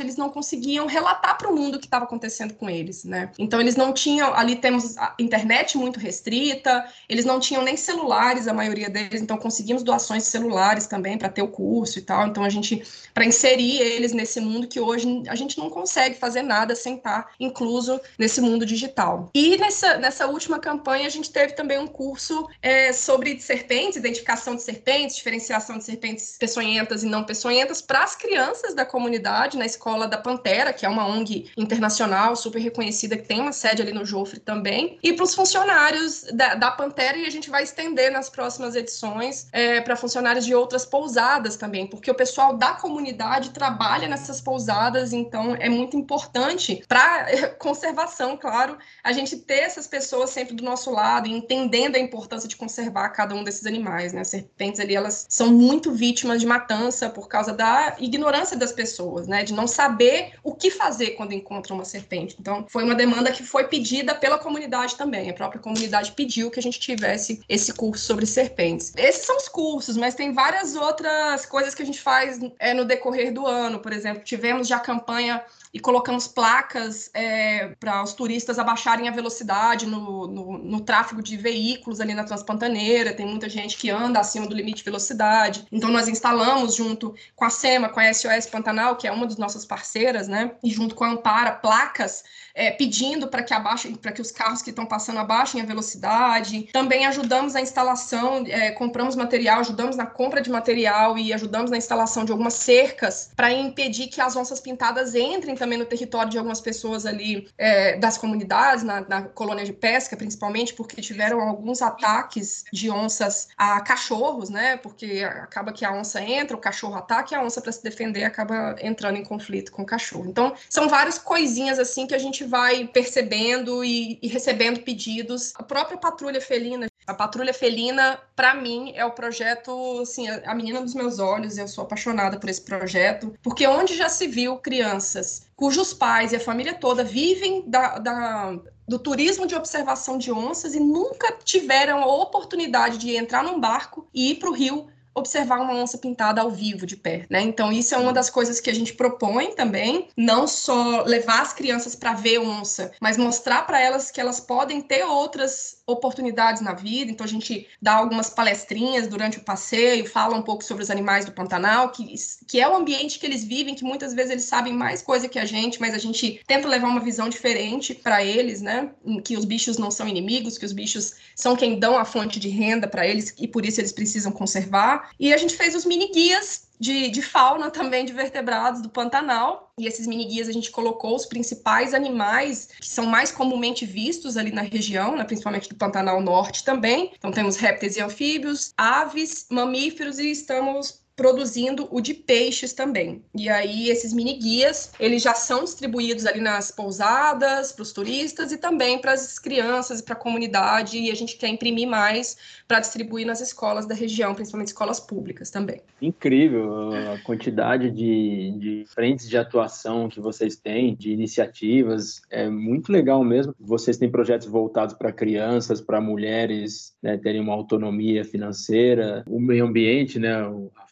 Speaker 3: eles não conseguiam relatar para o mundo o que estava acontecendo com eles, né? Então eles não tinham, ali temos a internet muito restrita, eles não tinham nem celulares, a maioria deles, então conseguimos doações de celulares também para ter o curso e tal. Então a gente para inserir eles nesse mundo que hoje a gente não consegue fazer nada sem estar incluso nesse mundo digital. E nessa, nessa última campanha a gente teve também um curso é, sobre serpentes, identificação de serpentes, diferenciação de serpentes peçonhentas e não peçonhentas para as crianças da comunidade comunidade na escola da Pantera, que é uma ONG internacional super reconhecida, que tem uma sede ali no Jofre também, e para os funcionários da, da, Pantera, e a gente vai estender nas próximas edições é, para funcionários de outras pousadas também, porque o pessoal da comunidade trabalha nessas pousadas, então é muito importante para conservação, claro, a gente ter essas pessoas sempre do nosso lado, entendendo a importância de conservar cada um desses animais, né? As serpentes ali, elas são muito vítimas de matança por causa da ignorância das pessoas pessoas, né? De não saber o que fazer quando encontra uma serpente. Então, foi uma demanda que foi pedida pela comunidade também. A própria comunidade pediu que a gente tivesse esse curso sobre serpentes. Esses são os cursos, mas tem várias outras coisas que a gente faz é, no decorrer do ano. Por exemplo, tivemos já campanha e colocamos placas é, para os turistas abaixarem a velocidade no, no, no, tráfego de veículos ali na Transpantaneira. Tem muita gente que anda acima do limite de velocidade. Então, nós instalamos junto com a SEMA, com a SOS Pantanal, que é uma das nossas parceiras, né? E junto com a Ampara, placas é, pedindo para que abaixem, para que os carros que estão passando abaixem a velocidade. Também ajudamos a instalação, é, compramos material, ajudamos na compra de material e ajudamos na instalação de algumas cercas para impedir que as onças pintadas entrem também no território de algumas pessoas ali é, das comunidades, na, na, colônia de pesca, principalmente, porque tiveram alguns ataques de onças a cachorros, né? Porque acaba que a onça entra, o cachorro ataca e a onça, para se defender, acaba entrando em conflito com o cachorro. Então, são várias coisinhas assim que a gente vai percebendo e, e recebendo pedidos. A própria patrulha felina a Patrulha Felina, para mim, é o projeto, assim, a menina dos meus olhos. Eu sou apaixonada por esse projeto, porque onde já se viu crianças cujos pais e a família toda vivem da, da, do turismo de observação de onças e nunca tiveram a oportunidade de entrar num barco e ir para o rio observar uma onça pintada ao vivo de pé, né? Então isso é uma das coisas que a gente propõe também, não só levar as crianças para ver onça, mas mostrar para elas que elas podem ter outras oportunidades na vida. Então, a gente dá algumas palestrinhas durante o passeio, fala um pouco sobre os animais do Pantanal, que, que é o ambiente que eles vivem, que muitas vezes eles sabem mais coisa que a gente, mas a gente tenta levar uma visão diferente para eles, né? Que os bichos não são inimigos, que os bichos são quem dão a fonte de renda para eles e por isso eles precisam conservar. E a gente fez os mini guias de, de, fauna também de vertebrados do Pantanal. E esses mini guias a gente colocou os principais animais que são mais comumente vistos ali na região, né, principalmente do Pantanal Norte também. Então temos répteis e anfíbios, aves, mamíferos e estamos produzindo o de peixes também. E aí esses mini guias, eles já são distribuídos ali nas pousadas, para os turistas e também para as crianças e para a comunidade, e a gente quer imprimir mais para distribuir nas escolas da região, principalmente escolas públicas também.
Speaker 1: Incrível a quantidade de, de frentes de atuação que vocês têm, de iniciativas, é muito legal mesmo. Vocês têm projetos voltados para crianças, para mulheres né, terem uma autonomia financeira, o meio ambiente, né,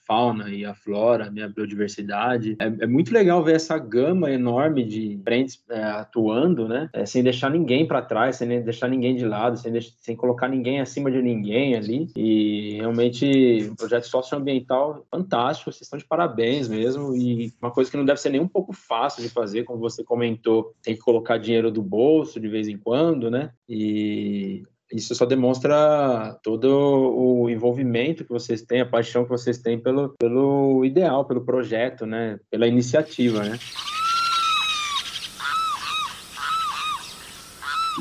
Speaker 1: fauna e a flora, né, a biodiversidade. É, é, muito legal ver essa gama enorme de frentes é, atuando, né, é, sem deixar ninguém para trás, sem deixar ninguém de lado, sem, deixar, sem colocar ninguém acima de ninguém ali. E realmente um projeto socioambiental fantástico, vocês estão de parabéns mesmo. E uma coisa que não deve ser nem um pouco fácil de fazer, como você comentou, tem que colocar dinheiro do bolso de vez em quando, né? E isso só demonstra todo o envolvimento que vocês têm, a paixão que vocês têm pelo, pelo ideal, pelo projeto, né? Pela iniciativa, né?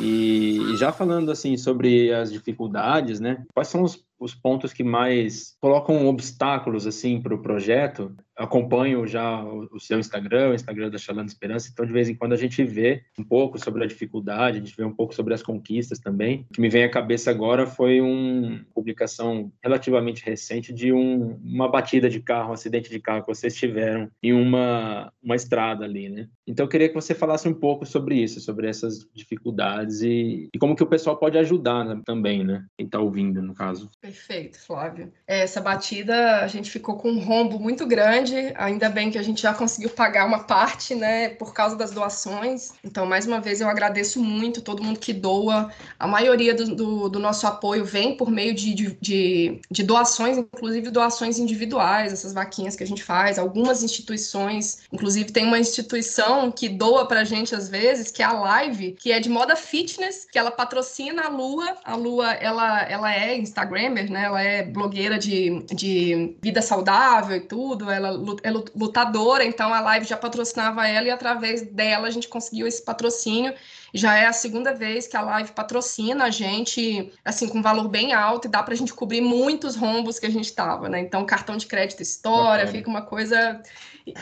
Speaker 1: E já falando assim sobre as dificuldades, né? Quais são os, os pontos que mais colocam obstáculos assim para o projeto? Acompanho já o, seu Instagram, o Instagram da Chalando Esperança, então de vez em quando a gente vê um pouco sobre a dificuldade, a gente vê um pouco sobre as conquistas também. O que me vem à cabeça agora foi uma publicação relativamente recente de um, uma batida de carro, um acidente de carro que vocês tiveram em uma, uma estrada ali, né? Então eu queria que você falasse um pouco sobre isso, sobre essas dificuldades e, e como que o pessoal pode ajudar né, também, né? Quem está ouvindo, no caso.
Speaker 3: Perfeito, Flávio. Essa batida, a gente ficou com um rombo muito grande ainda bem que a gente já conseguiu pagar uma parte, né, por causa das doações. Então, mais uma vez, eu agradeço muito todo mundo que doa. A maioria do, do, do nosso apoio vem por meio de, de, de, doações, inclusive doações individuais, essas vaquinhas que a gente faz. Algumas instituições, inclusive tem uma instituição que doa pra gente às vezes, que é a Live, que é de moda fitness, que ela patrocina a Lua. A Lua, ela, ela é Instagrammer, né, ela é blogueira de, de vida saudável e tudo, ela é lutadora, então a live já patrocinava ela e através dela a gente conseguiu esse patrocínio. Já é a segunda vez que a live patrocina a gente, assim, com valor bem alto e dá para a gente cobrir muitos rombos que a gente estava, né? Então, cartão de crédito história, fica uma coisa,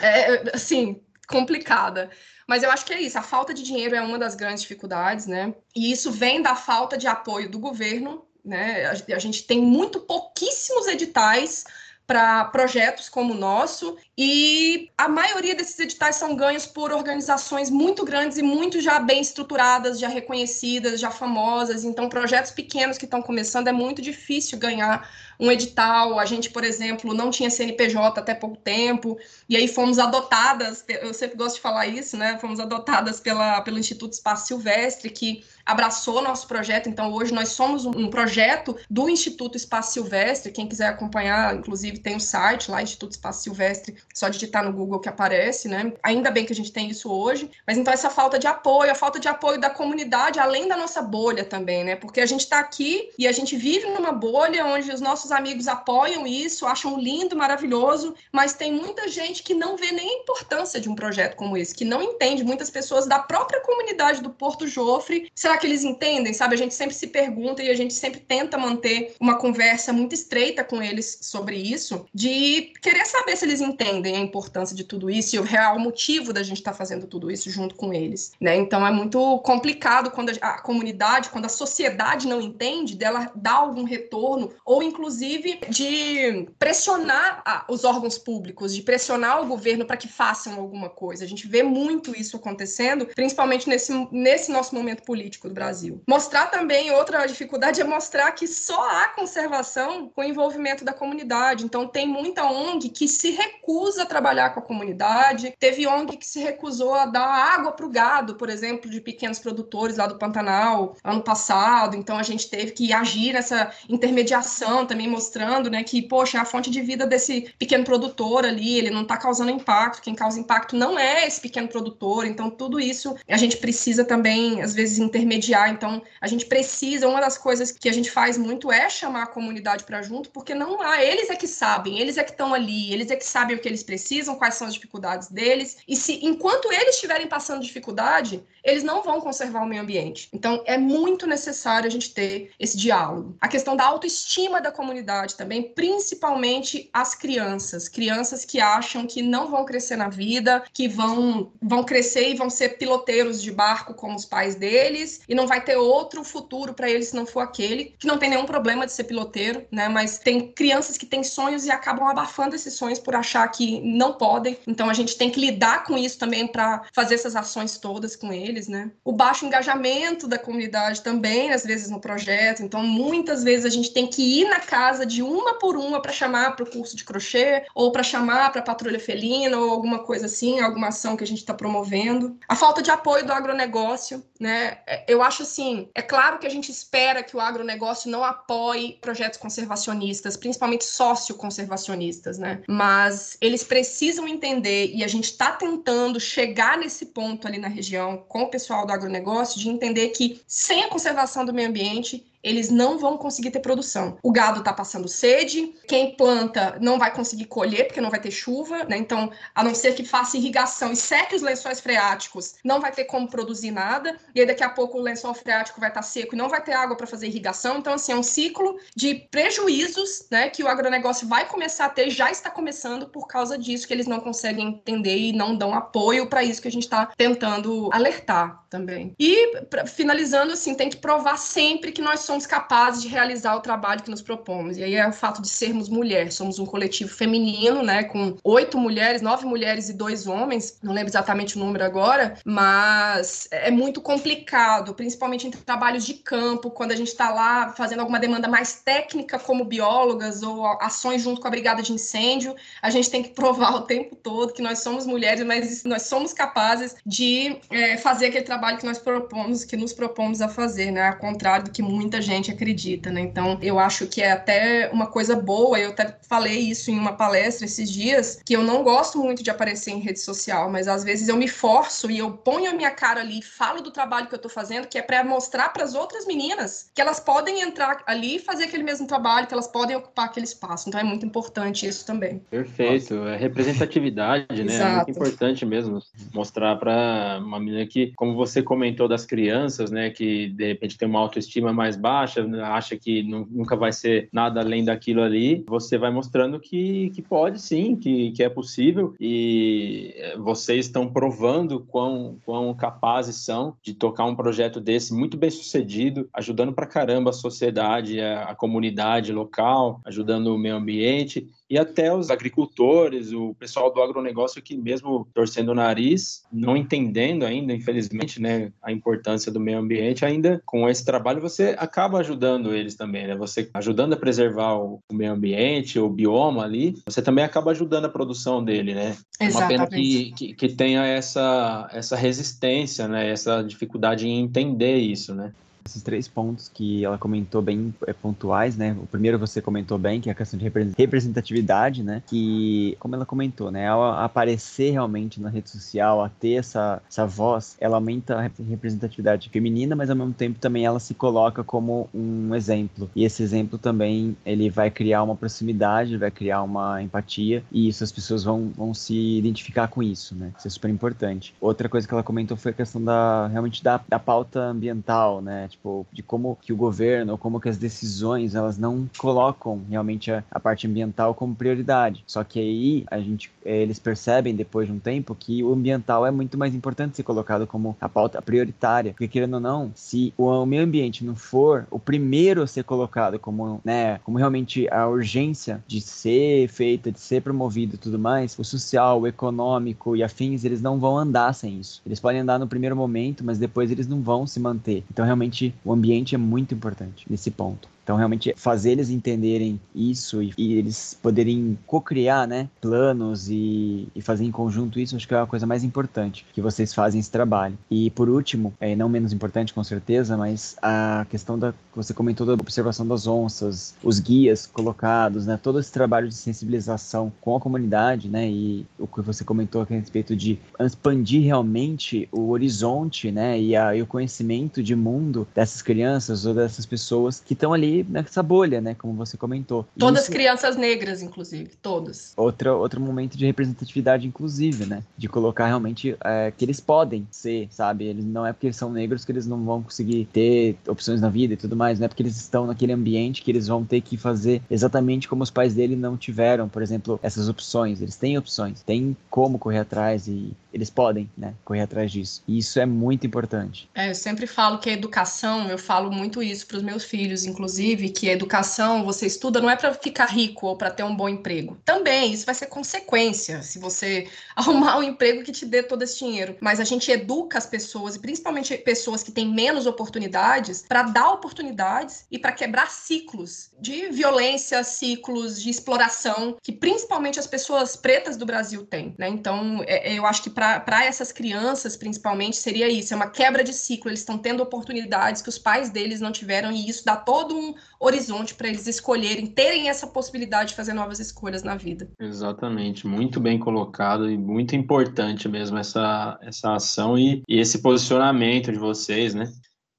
Speaker 3: é, assim, complicada. Mas eu acho que é isso, a falta de dinheiro é uma das grandes dificuldades, né? E isso vem da falta de apoio do governo, né? A gente tem muito pouquíssimos editais para projetos como o nosso, e a maioria desses editais são ganhos por organizações muito grandes e muito já bem estruturadas, já reconhecidas, já famosas. Então, projetos pequenos que estão começando é muito difícil ganhar um edital. A gente, por exemplo, não tinha CNPJ até pouco tempo, e aí fomos adotadas, eu sempre gosto de falar isso, né? Fomos adotadas pela, pelo Instituto Espaço Silvestre, que abraçou nosso projeto. Então, hoje nós somos um, um projeto do Instituto Espaço Silvestre. Quem quiser acompanhar, inclusive, tem o site lá, Instituto Espaço Silvestre, só digitar no Google que aparece, né? Ainda bem que a gente tem isso hoje. Mas então, essa falta de apoio, a falta de apoio da comunidade, além da nossa bolha também, né? Porque a gente está aqui e a gente vive numa bolha onde os nossos amigos apoiam isso, acham lindo, maravilhoso, mas tem muita gente que não vê nem a importância de um projeto como esse, que não entende. Muitas pessoas da própria comunidade do Porto Jofre, será que eles entendem? Sabe, a gente sempre se pergunta e a gente sempre tenta manter uma conversa muito estreita com eles sobre isso, de querer saber se eles entendem a importância de tudo isso e o real motivo da gente estar tá fazendo tudo isso junto com eles, né? Então é muito complicado quando a comunidade, quando a sociedade não entende, dela dar algum retorno ou inclusive de pressionar os órgãos públicos, de pressionar o governo para que façam alguma coisa. A gente vê muito isso acontecendo, principalmente nesse, nesse nosso momento político do Brasil. Mostrar também outra dificuldade é mostrar que só há conservação com o envolvimento da comunidade. Então, tem muita ONG que se recusa a trabalhar com a comunidade. Teve ONG que se recusou a dar água para o gado, por exemplo, de pequenos produtores lá do Pantanal, ano passado. Então, a gente teve que agir nessa intermediação também, mostrando né, que, poxa, é a fonte de vida desse pequeno produtor ali, ele não está causando impacto. Quem causa impacto não é esse pequeno produtor. Então, tudo isso a gente precisa também, às vezes, intermediar. Então, a gente precisa, uma das coisas que a gente faz muito é chamar a comunidade para junto, porque não há, eles é que sabem, eles é que estão ali, eles é que sabem o que eles precisam, quais são as dificuldades deles. E se enquanto eles estiverem passando dificuldade, eles não vão conservar o meio ambiente. Então, é muito necessário a gente ter esse diálogo. A questão da autoestima da comunidade também, principalmente as crianças, crianças que acham que não vão crescer na vida, que vão vão crescer e vão ser piloteiros de barco como os pais deles e não vai ter outro futuro para eles se não for aquele, que não tem nenhum problema de ser piloteiro, né? Mas tem crianças que têm sonhos e acabam abafando esses sonhos por achar que não podem. Então a gente tem que lidar com isso também para fazer essas ações todas com eles, né? O baixo engajamento da comunidade também, às vezes no projeto. Então muitas vezes a gente tem que ir na casa de uma por uma para chamar para o curso de crochê ou para chamar para a patrulha felina ou alguma coisa assim, alguma ação que a gente está promovendo. A falta de apoio do agronegócio, né? É, eu acho assim, é claro que a gente espera que o agronegócio não apoie projetos conservacionistas, principalmente socioconservacionistas, né? Mas eles precisam entender, e a gente está tentando chegar nesse ponto ali na região com o pessoal do agronegócio, de entender que sem a conservação do meio ambiente, eles não vão conseguir ter produção. O gado está passando sede, quem planta não vai conseguir colher porque não vai ter chuva, né? Então, a não ser que faça irrigação e seque os lençóis freáticos, não vai ter como produzir nada. E aí daqui a pouco o lençol freático vai estar tá seco e não vai ter água para fazer irrigação. Então, assim, é um ciclo de prejuízos, né, que o agronegócio vai começar a ter, já está começando por causa disso que eles não conseguem entender e não dão apoio para isso que a gente está tentando alertar também. E pra, finalizando assim, tem que provar sempre que nós somos capazes de realizar o trabalho que nos propomos. E aí é o fato de sermos mulheres. Somos um coletivo feminino, né? Com oito mulheres, nove mulheres e dois homens. Não lembro exatamente o número agora, mas é muito complicado, principalmente em trabalhos de campo, quando a gente está lá fazendo alguma demanda mais técnica, como biólogas ou ações junto com a brigada de incêndio. A gente tem que provar o tempo todo que nós somos mulheres, mas nós somos capazes de é, fazer aquele trabalho que nós propomos, que nos propomos a fazer, né? Ao contrário do que muita gente acredita, né? Então, eu acho que é até uma coisa boa, eu até falei isso em uma palestra esses dias, que eu não gosto muito de aparecer em rede social, mas às vezes eu me forço e eu ponho a minha cara ali, falo do trabalho que eu tô fazendo, que é para mostrar para as outras meninas que elas podem entrar ali e fazer aquele mesmo trabalho, que elas podem ocupar aquele espaço. Então, é muito importante isso também.
Speaker 1: Perfeito, Nossa. é representatividade, né? É muito importante mesmo mostrar para uma menina que, como você comentou das crianças, né, que de repente tem uma autoestima mais baixa, baixa, acha que nunca vai ser nada além daquilo ali, você vai mostrando que, que pode sim, que, que é possível. E eh, vocês estão provando quão, quão capazes são de tocar um projeto desse muito bem sucedido, ajudando pra caramba a sociedade, a, a comunidade local, ajudando o meio ambiente e até os agricultores, o pessoal do agronegócio que mesmo torcendo o nariz, não entendendo ainda, infelizmente, né, a importância do meio ambiente, ainda com esse trabalho você acaba ajudando eles também, né? Você ajudando a preservar o, meio ambiente, o bioma ali, você também acaba ajudando a produção dele, né?
Speaker 3: Exatamente.
Speaker 1: É uma pena que, que, que tenha essa, essa resistência, né? Essa dificuldade em entender isso, né?
Speaker 2: Esses três pontos que ela comentou bem é, pontuais, né? O primeiro você comentou bem, que é a questão de representatividade, né? Que, como ela comentou, né? Ao aparecer realmente na rede social, a ter essa, essa voz, ela aumenta a representatividade feminina, mas ao mesmo tempo também ela se coloca como um exemplo. E esse exemplo também, ele vai criar uma proximidade, vai criar uma empatia, e isso as pessoas vão, vão se identificar com isso, né? Isso é super importante. Outra coisa que ela comentou foi a questão da, realmente da, da pauta ambiental, né? Tipo, de como que o governo, como que as decisões, elas não colocam realmente a, a parte ambiental como prioridade. Só que aí a gente, eh, eles percebem depois de um tempo que o ambiental é muito mais importante ser colocado como a pauta prioritária, porque querendo ou não, se o meio ambiente não for o primeiro a ser colocado como, né, como realmente a urgência de ser feita, de ser promovido e tudo mais, o social, o econômico e afins, eles não vão andar sem isso. Eles podem andar no primeiro momento, mas depois eles não vão se manter. Então, realmente, o ambiente é muito importante nesse ponto. Então, realmente, fazer eles entenderem isso e, e eles poderem co-criar, né, planos e, e, fazer em conjunto isso, acho que é a coisa mais importante que vocês fazem esse trabalho. E, por último, é, não menos importante, com certeza, mas a questão da, você comentou da observação das onças, os guias colocados, né, todo esse trabalho de sensibilização com a comunidade, né, e o que você comentou a respeito de expandir realmente o horizonte, né, e, a, e o conhecimento de mundo dessas crianças ou dessas pessoas que estão ali nessa bolha, né? Como você comentou.
Speaker 3: Todas Isso... crianças negras, inclusive, todas.
Speaker 2: Outro, outro momento de representatividade, inclusive, né? De colocar realmente é, que eles podem ser, sabe? Eles não é porque eles são negros que eles não vão conseguir ter opções na vida e tudo mais, não é porque eles estão naquele ambiente que eles vão ter que fazer exatamente como os pais dele não tiveram, por exemplo, essas opções. Eles têm opções, têm como correr atrás e eles podem, né, correr atrás disso. E isso é muito importante.
Speaker 3: É, eu sempre falo que a educação, eu falo muito isso para os meus filhos, inclusive, que a educação você estuda não é para ficar rico ou para ter um bom emprego. Também, isso vai ser consequência se você arrumar um emprego que te dê todo esse dinheiro. Mas a gente educa as pessoas, principalmente pessoas que têm menos oportunidades, para dar oportunidades e para quebrar ciclos de violência, ciclos de exploração, que principalmente as pessoas pretas do Brasil têm. Né? Então, é, eu acho que para essas crianças, principalmente, seria isso: é uma quebra de ciclo. Eles estão tendo oportunidades que os pais deles não tiveram, e isso dá todo um horizonte para eles escolherem, terem essa possibilidade de fazer novas escolhas na vida.
Speaker 1: Exatamente, muito bem colocado e muito importante mesmo essa, essa ação e, e esse posicionamento de vocês, né?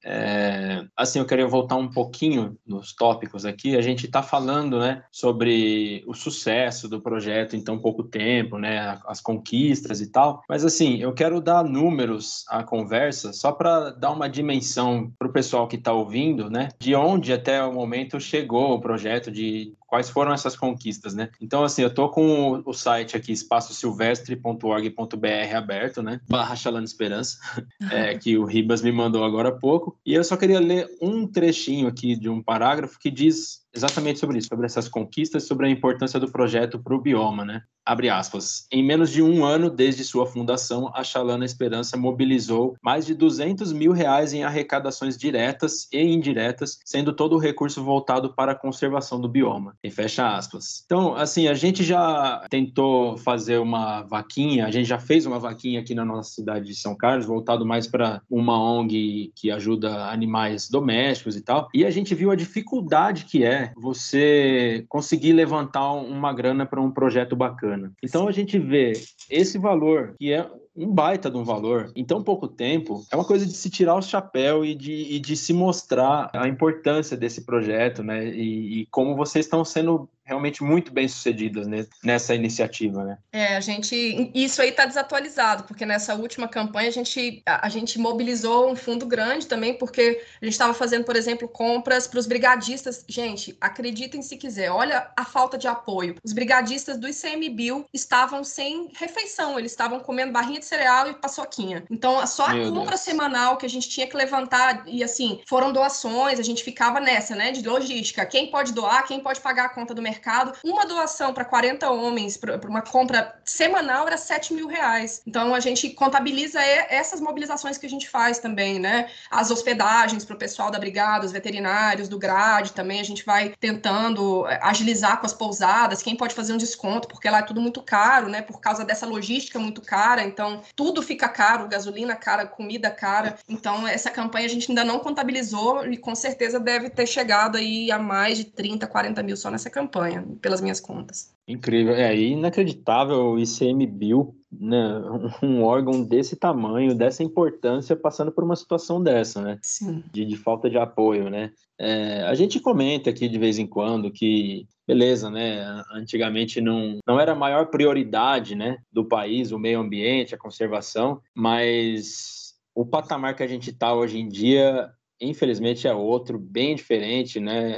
Speaker 1: É, assim, eu queria voltar um pouquinho nos tópicos aqui. A gente está falando, né, sobre o sucesso do projeto em tão pouco tempo, né, as conquistas e tal. Mas assim, eu quero dar números à conversa só para dar uma dimensão para o pessoal que está ouvindo, né, de onde até o momento chegou o projeto de quais foram essas conquistas, né? Então, assim, eu tô com o site aqui, espaciosilvestre.org.br aberto, né? Barra Chalana Esperança, é, que o Ribas me mandou agora há pouco. E eu só queria ler um trechinho aqui de um parágrafo que diz exatamente sobre isso, sobre essas conquistas, sobre a importância do projeto para o bioma, né? Abre aspas. Em menos de um ano desde sua fundação, a Chalana Esperança mobilizou mais de 200 mil reais em arrecadações diretas e indiretas, sendo todo o recurso voltado para a conservação do bioma. E fecha aspas. Então, assim, a gente já tentou fazer uma vaquinha, a gente já fez uma vaquinha aqui na nossa cidade de São Carlos, voltado mais para uma ONG que ajuda animais domésticos e tal, e a gente viu a dificuldade que é você conseguir levantar uma grana para um projeto bacana. Então a gente vê esse valor, que é um baita de um valor em tão pouco tempo, é uma coisa de se tirar o chapéu e de, e de se mostrar a importância desse projeto, né? E, e como vocês estão sendo realmente muito bem sucedidas nessa iniciativa, né?
Speaker 3: É, a gente isso aí está desatualizado, porque nessa última campanha a gente a, a, gente mobilizou um fundo grande também, porque a gente estava fazendo, por exemplo, compras para os brigadistas. Gente, acreditem se quiser, olha a falta de apoio. Os brigadistas do ICMBio estavam sem refeição, eles estavam comendo barrinha de cereal e paçoquinha. Então, só a Meu compra Deus. semanal que a gente tinha que levantar e assim, foram doações, a gente ficava nessa, né, de logística. Quem pode doar, quem pode pagar a conta do mercado mercado, uma doação para 40 homens, para uma compra semanal, era 7 mil reais. Então, a gente contabiliza essas mobilizações que a gente faz também, né? As hospedagens para o pessoal da brigada, os veterinários, do GRAD também, a gente vai tentando é, agilizar com as pousadas, quem pode fazer um desconto, porque lá é tudo muito caro, né? Por causa dessa logística muito cara, então tudo fica caro, gasolina cara, comida cara. Então, essa campanha a gente ainda não contabilizou e com certeza deve ter chegado aí a mais de 30, 40 mil só nessa campanha pelas minhas contas.
Speaker 1: Incrível, é inacreditável o ICMBio, né, um órgão desse tamanho, dessa importância, passando por uma situação dessa, né?
Speaker 3: Sim.
Speaker 1: De, de falta de apoio, né? É, a gente comenta aqui de vez em quando que, beleza, né? Antigamente não, não era a maior prioridade, né, do país, o meio ambiente, a conservação, mas o patamar que a gente está hoje em dia infelizmente é outro, bem diferente, né?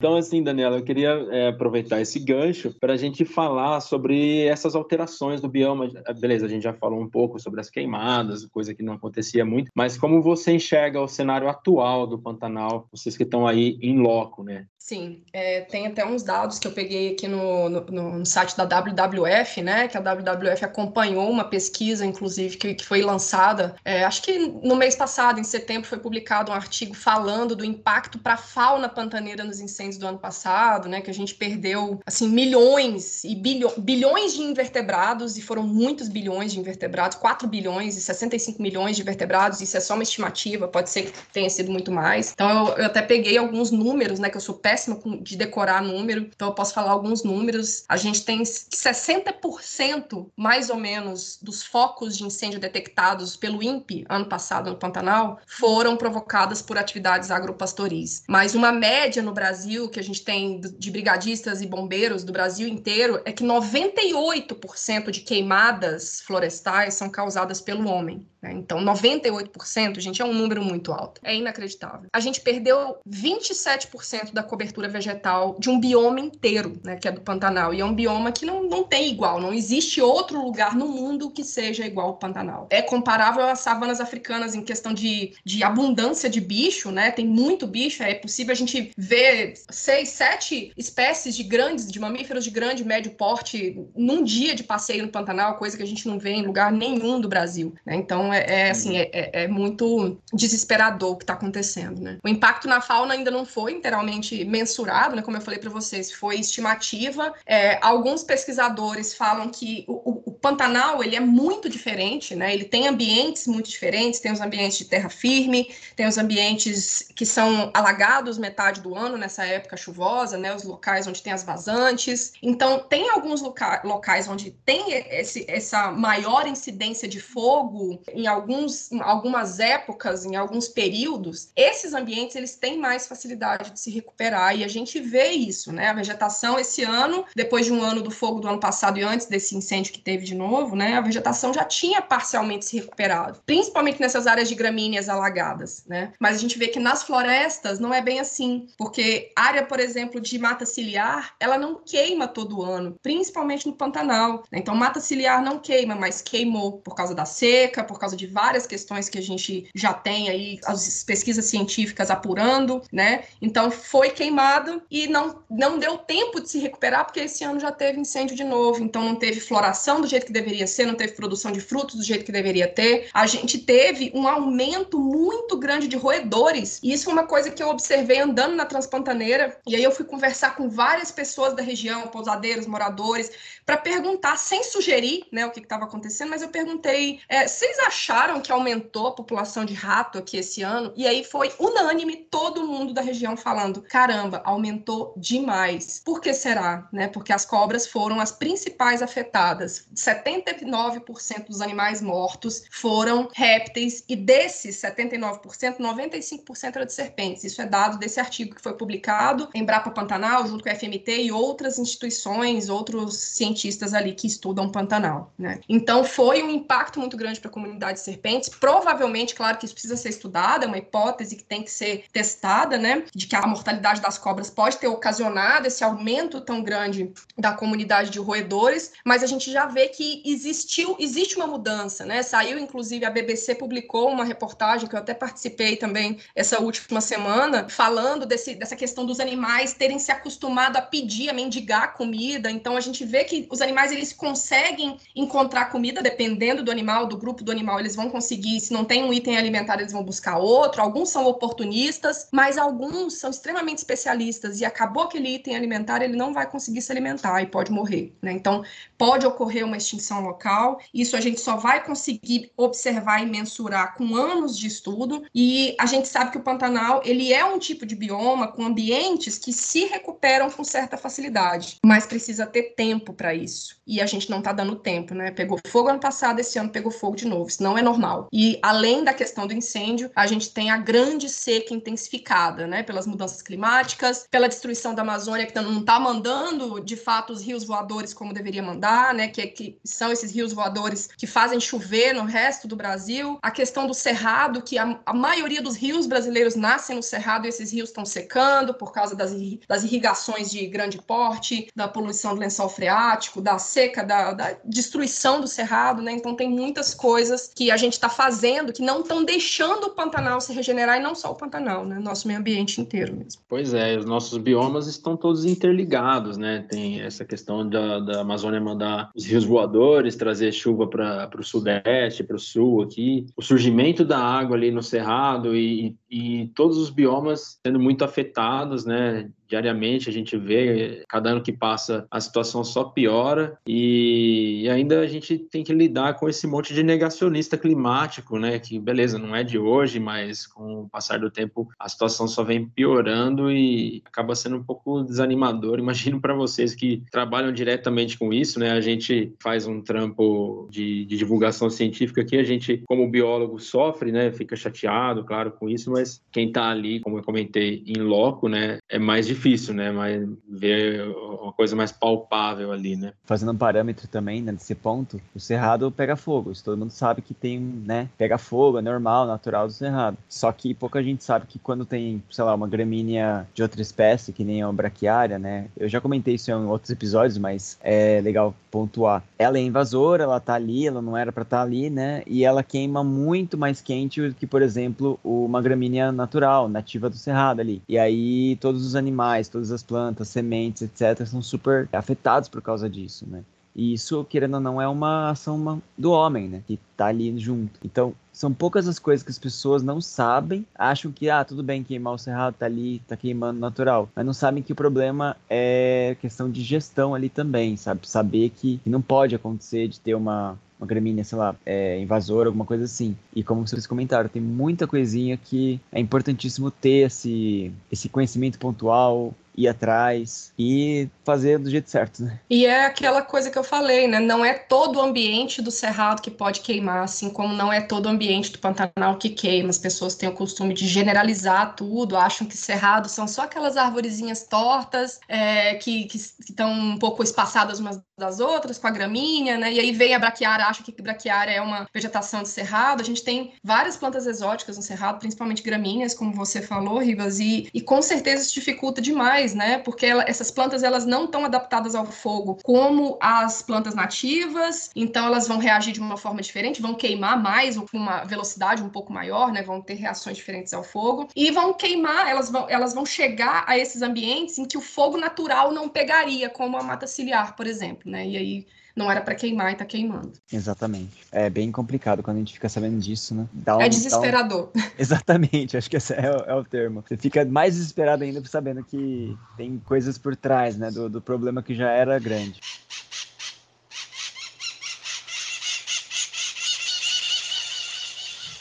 Speaker 1: Então, assim, Daniela, eu queria é, aproveitar esse gancho para a gente falar sobre essas alterações do bioma. Beleza, a gente já falou um pouco sobre as queimadas, coisa que não acontecia muito, mas como você enxerga o cenário atual do Pantanal, vocês que estão aí em loco, né?
Speaker 3: Sim, é, tem até uns dados que eu peguei aqui no, no, no, site da WWF, né? Que a WWF acompanhou uma pesquisa, inclusive, que, que foi lançada, é, acho que no mês passado, em setembro, foi publicado um artigo falando do impacto para a fauna pantaneira nos incêndios do ano passado, né? Que a gente perdeu, assim, milhões e bilho, bilhões de invertebrados, e foram muitos bilhões de invertebrados, 4 bilhões e 65 milhões de invertebrados, isso é só uma estimativa, pode ser que tenha sido muito mais. Então, eu, eu até peguei alguns números, né? Que eu sou péssima de decorar número, então eu posso falar alguns números. A gente tem 60% mais ou menos dos focos de incêndio detectados pelo INPE ano passado no Pantanal foram provocadas por atividades agropastoris. Mas uma média no Brasil que a gente tem de brigadistas e bombeiros do Brasil inteiro é que 98% de queimadas florestais são causadas pelo homem. Né? Então, 98%, gente, é um número muito alto. É inacreditável. A gente perdeu 27% da cobertura vegetal de um bioma inteiro, né, que é do Pantanal. E é um bioma que não, não tem igual. Não existe outro lugar no mundo que seja igual ao Pantanal. É comparável às savanas africanas em questão de, de abundância de bicho, né? Tem muito bicho. É possível a gente ver seis, sete espécies de grandes, de mamíferos de grande e médio porte num dia de passeio no Pantanal, coisa que a gente não vê em lugar nenhum do Brasil. Né? Então, é, é assim, é, é, é, muito desesperador o que está acontecendo, né? O impacto na fauna ainda não foi inteiramente mensurado, né? Como eu falei para vocês, foi estimativa. É, alguns pesquisadores falam que o, o, Pantanal ele é muito diferente, né? Ele tem ambientes muito diferentes, tem os ambientes de terra firme, tem os ambientes que são alagados metade do ano nessa época chuvosa, né? Os locais onde tem as vazantes. Então tem alguns loca locais onde tem esse, essa maior incidência de fogo em alguns, em algumas épocas, em alguns períodos, esses ambientes eles têm mais facilidade de se recuperar e a gente vê isso, né? A vegetação esse ano, depois de um ano do fogo do ano passado e antes desse incêndio que teve de novo, né? A vegetação já tinha parcialmente se recuperado, principalmente nessas áreas de gramíneas alagadas, né? Mas a gente vê que nas florestas não é bem assim, porque área, por exemplo, de mata ciliar, ela não queima todo ano, principalmente no Pantanal. Né? Então, mata ciliar não queima, mas queimou por causa da seca, por causa causa de várias questões que a gente já tem aí, as pesquisas científicas apurando, né? Então foi queimado e não, não deu tempo de se recuperar, porque esse ano já teve incêndio de novo, então não teve floração do jeito que deveria ser, não teve produção de frutos do jeito que deveria ter. A gente teve um aumento muito grande de roedores, e isso foi uma coisa que eu observei andando na Transpantaneira, e aí eu fui conversar com várias pessoas da região, pousadeiros, moradores, para perguntar, sem sugerir né, o que estava acontecendo, mas eu perguntei: é, vocês acharam que aumentou a população de rato aqui esse ano? E aí foi unânime todo mundo da região falando: caramba, aumentou demais. Por que será? Né? Porque as cobras foram as principais afetadas. 79% dos animais mortos foram répteis, e desses 79%, 95% era de serpentes. Isso é dado desse artigo que foi publicado em Brapa Pantanal, junto com a FMT e outras instituições, outros cientistas ali que estudam Pantanal, né? Então foi um impacto muito grande para a comunidade de serpentes. Provavelmente, claro que isso precisa ser estudado, é uma hipótese que tem que ser testada, né? De que a mortalidade das cobras pode ter ocasionado esse aumento tão grande da comunidade de roedores, mas a gente já vê que existiu, existe uma mudança, né? Saiu, inclusive, a BBC publicou uma reportagem que eu até participei também essa última semana, falando desse, dessa questão dos animais terem se acostumado a pedir, a mendigar comida. Então a gente vê que os animais eles conseguem encontrar comida dependendo do animal, do grupo do animal, eles vão conseguir, se não tem um item alimentar, eles vão buscar outro. Alguns são oportunistas, mas alguns são extremamente especialistas e acabou aquele item alimentar, ele não vai conseguir se alimentar e pode morrer, né? Então, pode ocorrer uma extinção local. Isso a gente só vai conseguir observar e mensurar com anos de estudo. E a gente sabe que o Pantanal, ele é um tipo de bioma com ambientes que se recuperam com certa facilidade, mas precisa ter tempo para isso. E a gente não está dando tempo, né? Pegou fogo ano passado, esse ano pegou fogo de novo. Isso não é normal. E além da questão do incêndio, a gente tem a grande seca intensificada, né? Pelas mudanças climáticas, pela destruição da Amazônia, que não está mandando, de fato, os rios voadores como deveria mandar, né? Que, que são esses rios voadores que fazem chover no resto do Brasil, a questão do cerrado, que a, a maioria dos rios brasileiros nascem no cerrado e esses rios estão secando por causa das, das irrigações de grande porte, da poluição do lençol freático, da seca, da, da destruição do cerrado, né? Então tem muitas coisas que a gente está fazendo que não estão deixando o Pantanal se regenerar e não só o Pantanal, né? Nosso meio ambiente inteiro mesmo.
Speaker 1: Pois é, os nossos biomas estão todos interligados, né? Tem essa questão da, da Amazônia mandar os rios voadores, trazer chuva para o sudeste, para o sul aqui, o surgimento da água ali no cerrado e, e todos os biomas sendo muito afetados, né? Diariamente a gente vê, cada ano que passa a situação só piora e ainda a gente tem que lidar com esse monte de negacionista climático, né? Que beleza, não é de hoje, mas com o passar do tempo a situação só vem piorando e acaba sendo um pouco desanimador. Imagino para vocês que trabalham diretamente com isso, né? A gente faz um trampo de, de divulgação científica que a gente, como biólogo, sofre, né? Fica chateado, claro, com isso, mas quem está ali, como eu comentei, em loco, né? É mais difícil difícil, né? Mas ver uma coisa mais palpável ali, né?
Speaker 2: Fazendo um parâmetro também, né, nesse ponto, o cerrado pega fogo. Isso todo mundo sabe que tem, né? Pega fogo, é normal, natural do cerrado. Só que pouca gente sabe que quando tem, sei lá, uma gramínea de outra espécie, que nem a braquiária, né? Eu já comentei isso em outros episódios, mas é legal pontuar. Ela é invasora, ela tá ali, ela não era para estar tá ali, né? E ela queima muito mais quente do que, por exemplo, uma gramínea natural, nativa do cerrado ali. E aí todos os animais animais, todas as plantas, sementes, etc., são super afetados por causa disso, né? E isso, querendo ou não, é uma ação do homem, né? Que tá ali junto. Então, são poucas as coisas que as pessoas não sabem, acham que, ah, tudo bem, queimar o cerrado tá ali, tá queimando natural. Mas não sabem que o problema é questão de gestão ali também, sabe? Saber que não pode acontecer de ter uma, uma gramínea, sei lá, é, invasora, alguma coisa assim. E como vocês comentaram, tem muita coisinha que é importantíssimo ter esse, esse conhecimento pontual, ir atrás e fazer do jeito certo, né?
Speaker 3: E é aquela coisa que eu falei, né? Não é todo o ambiente do cerrado que pode queimar, assim como não é todo o ambiente do Pantanal que queima. As pessoas têm o costume de generalizar tudo, acham que cerrado são só aquelas arvorezinhas tortas é, que estão um pouco espaçadas umas das outras, com a gramínea, né? E aí vem a braquiária, acha que braquiária é uma vegetação de cerrado. A gente tem várias plantas exóticas no cerrado, principalmente gramíneas, como você falou, Rivas, e, e com certeza isso dificulta demais, né? Porque ela, essas plantas elas não estão adaptadas ao fogo como as plantas nativas, então elas vão reagir de uma forma diferente, vão queimar mais ou com uma velocidade um pouco maior, né? Vão ter reações diferentes ao fogo e vão queimar, elas vão, elas vão chegar a esses ambientes em que o fogo natural não pegaria, como a mata ciliar, por exemplo né? E aí não era para queimar e tá queimando.
Speaker 2: Exatamente. É bem complicado quando a gente fica sabendo disso, né?
Speaker 3: Um, é desesperador.
Speaker 2: Um... Exatamente, acho que esse é o, é o, termo. Você fica mais desesperado ainda sabendo que tem coisas por trás, né? Do, do problema que já era grande.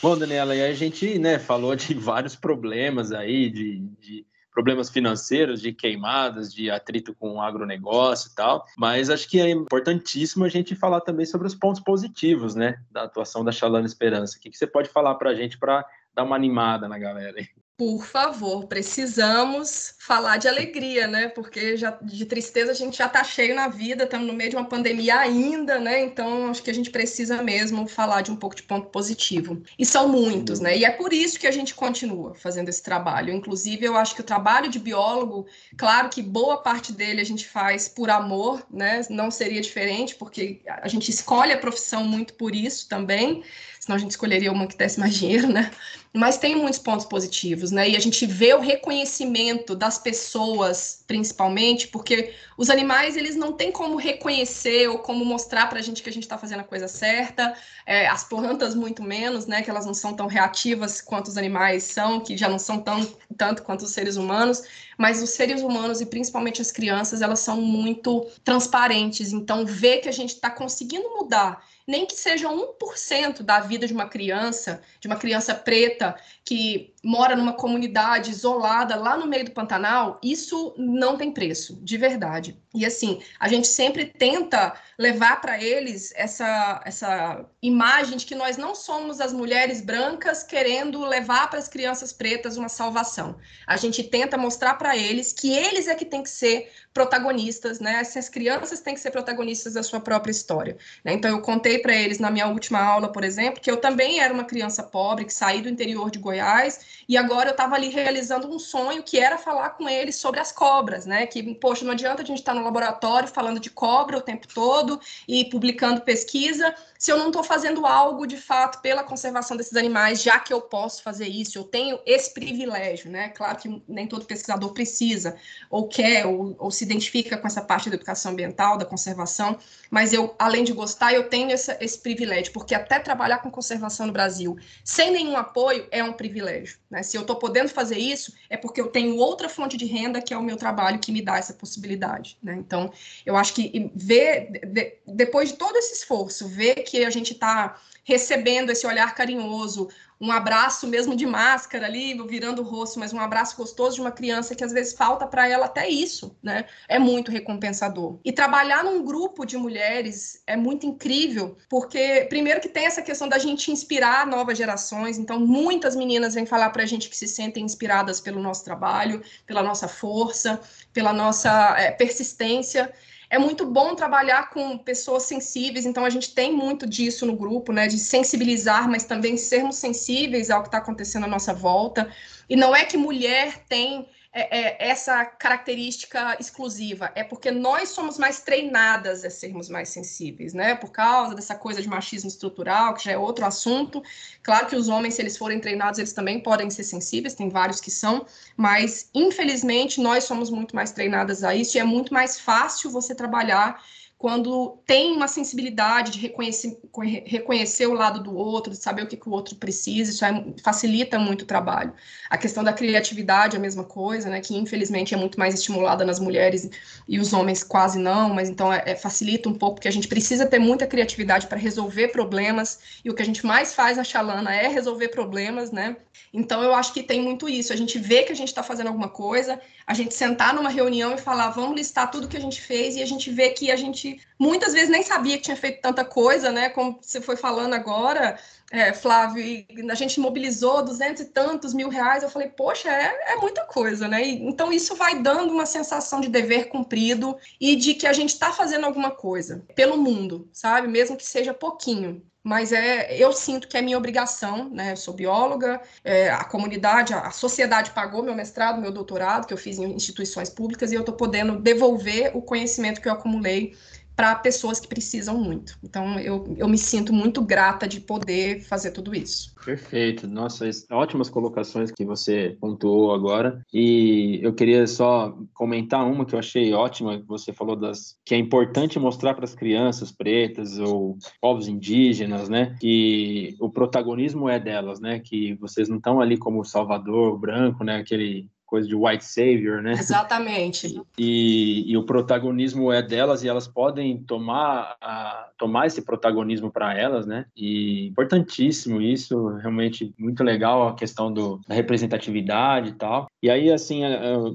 Speaker 1: Bom, Daniela, e a gente né, falou de vários problemas aí, de, de problemas financeiros, de queimadas, de atrito com o agronegócio e tal, mas acho que é importantíssimo a gente falar também sobre os pontos positivos, né, da atuação da Chalana Esperança. O que, que você pode falar para a gente para dar uma animada na galera aí?
Speaker 3: Por favor, precisamos falar de alegria, né? Porque já, de tristeza a gente já está cheio na vida, estamos no meio de uma pandemia ainda, né? Então acho que a gente precisa mesmo falar de um pouco de ponto positivo. E são muitos, né? E é por isso que a gente continua fazendo esse trabalho. Inclusive, eu acho que o trabalho de biólogo, claro que boa parte dele a gente faz por amor, né? Não seria diferente, porque a gente escolhe a profissão muito por isso também senão a gente escolheria uma que desse mais dinheiro, né? Mas tem muitos pontos positivos, né? E a gente vê o reconhecimento das pessoas, principalmente, porque os animais, eles não têm como reconhecer ou como mostrar para a gente que a gente está fazendo a coisa certa, é, as plantas muito menos, né? Que elas não são tão reativas quanto os animais são, que já não são tão, tanto quanto os seres humanos, mas os seres humanos e principalmente as crianças, elas são muito transparentes, então ver que a gente está conseguindo mudar nem que seja 1% da vida de uma criança, de uma criança preta que mora numa comunidade isolada lá no meio do Pantanal, isso não tem preço, de verdade. E assim, a gente sempre tenta levar para eles essa, essa imagem de que nós não somos as mulheres brancas querendo levar para as crianças pretas uma salvação. A gente tenta mostrar para eles que eles é que tem que ser protagonistas, né? Essas crianças têm que ser protagonistas da sua própria história. Né? Então, eu contei para eles na minha última aula, por exemplo, que eu também era uma criança pobre, que saí do interior de Goiás, e agora eu estava ali realizando um sonho que era falar com eles sobre as cobras, né? Que, poxa, não adianta a gente estar tá no laboratório falando de cobra o tempo todo e publicando pesquisa se eu não estou fazendo algo de fato pela conservação desses animais, já que eu posso fazer isso, eu tenho esse privilégio, né? Claro que nem todo pesquisador precisa, ou quer, ou, ou se identifica com essa parte da educação ambiental, da conservação, mas eu, além de gostar, eu tenho essa, esse privilégio, porque até trabalhar com conservação no Brasil sem nenhum apoio é um privilégio. Né? Se eu estou podendo fazer isso, é porque eu tenho outra fonte de renda, que é o meu trabalho, que me dá essa possibilidade. Né? Então, eu acho que ver, de, depois de todo esse esforço, ver que a gente está recebendo esse olhar carinhoso, um abraço mesmo de máscara ali, virando o rosto, mas um abraço gostoso de uma criança que às vezes falta para ela até isso, né? É muito recompensador. E trabalhar num grupo de mulheres é muito incrível, porque primeiro que tem essa questão da gente inspirar novas gerações, então muitas meninas vêm falar para a gente que se sentem inspiradas pelo nosso trabalho, pela nossa força, pela nossa é, persistência. É muito bom trabalhar com pessoas sensíveis, então a gente tem muito disso no grupo, né? De sensibilizar, mas também sermos sensíveis ao que está acontecendo à nossa volta. E não é que mulher tem é, é, essa característica exclusiva, é porque nós somos mais treinadas a sermos mais sensíveis, né? Por causa dessa coisa de machismo estrutural, que já é outro assunto. Claro que os homens, se eles forem treinados, eles também podem ser sensíveis, tem vários que são, mas infelizmente nós somos muito mais treinadas a isso e é muito mais fácil você trabalhar quando tem uma sensibilidade de reconhecer, reconhecer o lado do outro, de saber o que, que o outro precisa, isso é, facilita muito o trabalho. A questão da criatividade é a mesma coisa, né, que infelizmente é muito mais estimulada nas mulheres e os homens quase não, mas então é, é, facilita um pouco, porque a gente precisa ter muita criatividade para resolver problemas, e o que a gente mais faz na Xalana é resolver problemas, né, então eu acho que tem muito isso, a gente vê que a gente está fazendo alguma coisa, a gente sentar numa reunião e falar, vamos listar tudo que a gente fez, e a gente vê que a gente muitas vezes nem sabia que tinha feito tanta coisa, né? Como você foi falando agora, é, Flávio, a gente mobilizou duzentos e tantos mil reais. Eu falei, poxa, é, é muita coisa, né? E, então isso vai dando uma sensação de dever cumprido e de que a gente está fazendo alguma coisa pelo mundo, sabe? Mesmo que seja pouquinho mas é, eu sinto que é minha obrigação, né? Eu sou bióloga, é, a comunidade, a, a, sociedade pagou meu mestrado, meu doutorado, que eu fiz em instituições públicas, e eu estou podendo devolver o conhecimento que eu acumulei para pessoas que precisam muito. Então, eu, eu me sinto muito grata de poder fazer tudo isso.
Speaker 1: Perfeito. Nossa, ótimas colocações que você pontuou agora. E eu queria só comentar uma que eu achei ótima, que você falou das que é importante mostrar para as crianças pretas ou povos indígenas, né, que o protagonismo é delas, né, que vocês não estão ali como Salvador branco, né, aquele coisa de white savior, né?
Speaker 3: Exatamente.
Speaker 1: E, e o protagonismo é delas e elas podem tomar, a, tomar esse protagonismo para elas, né? E importantíssimo isso, realmente muito legal a questão do, da representatividade e tal. E aí, assim,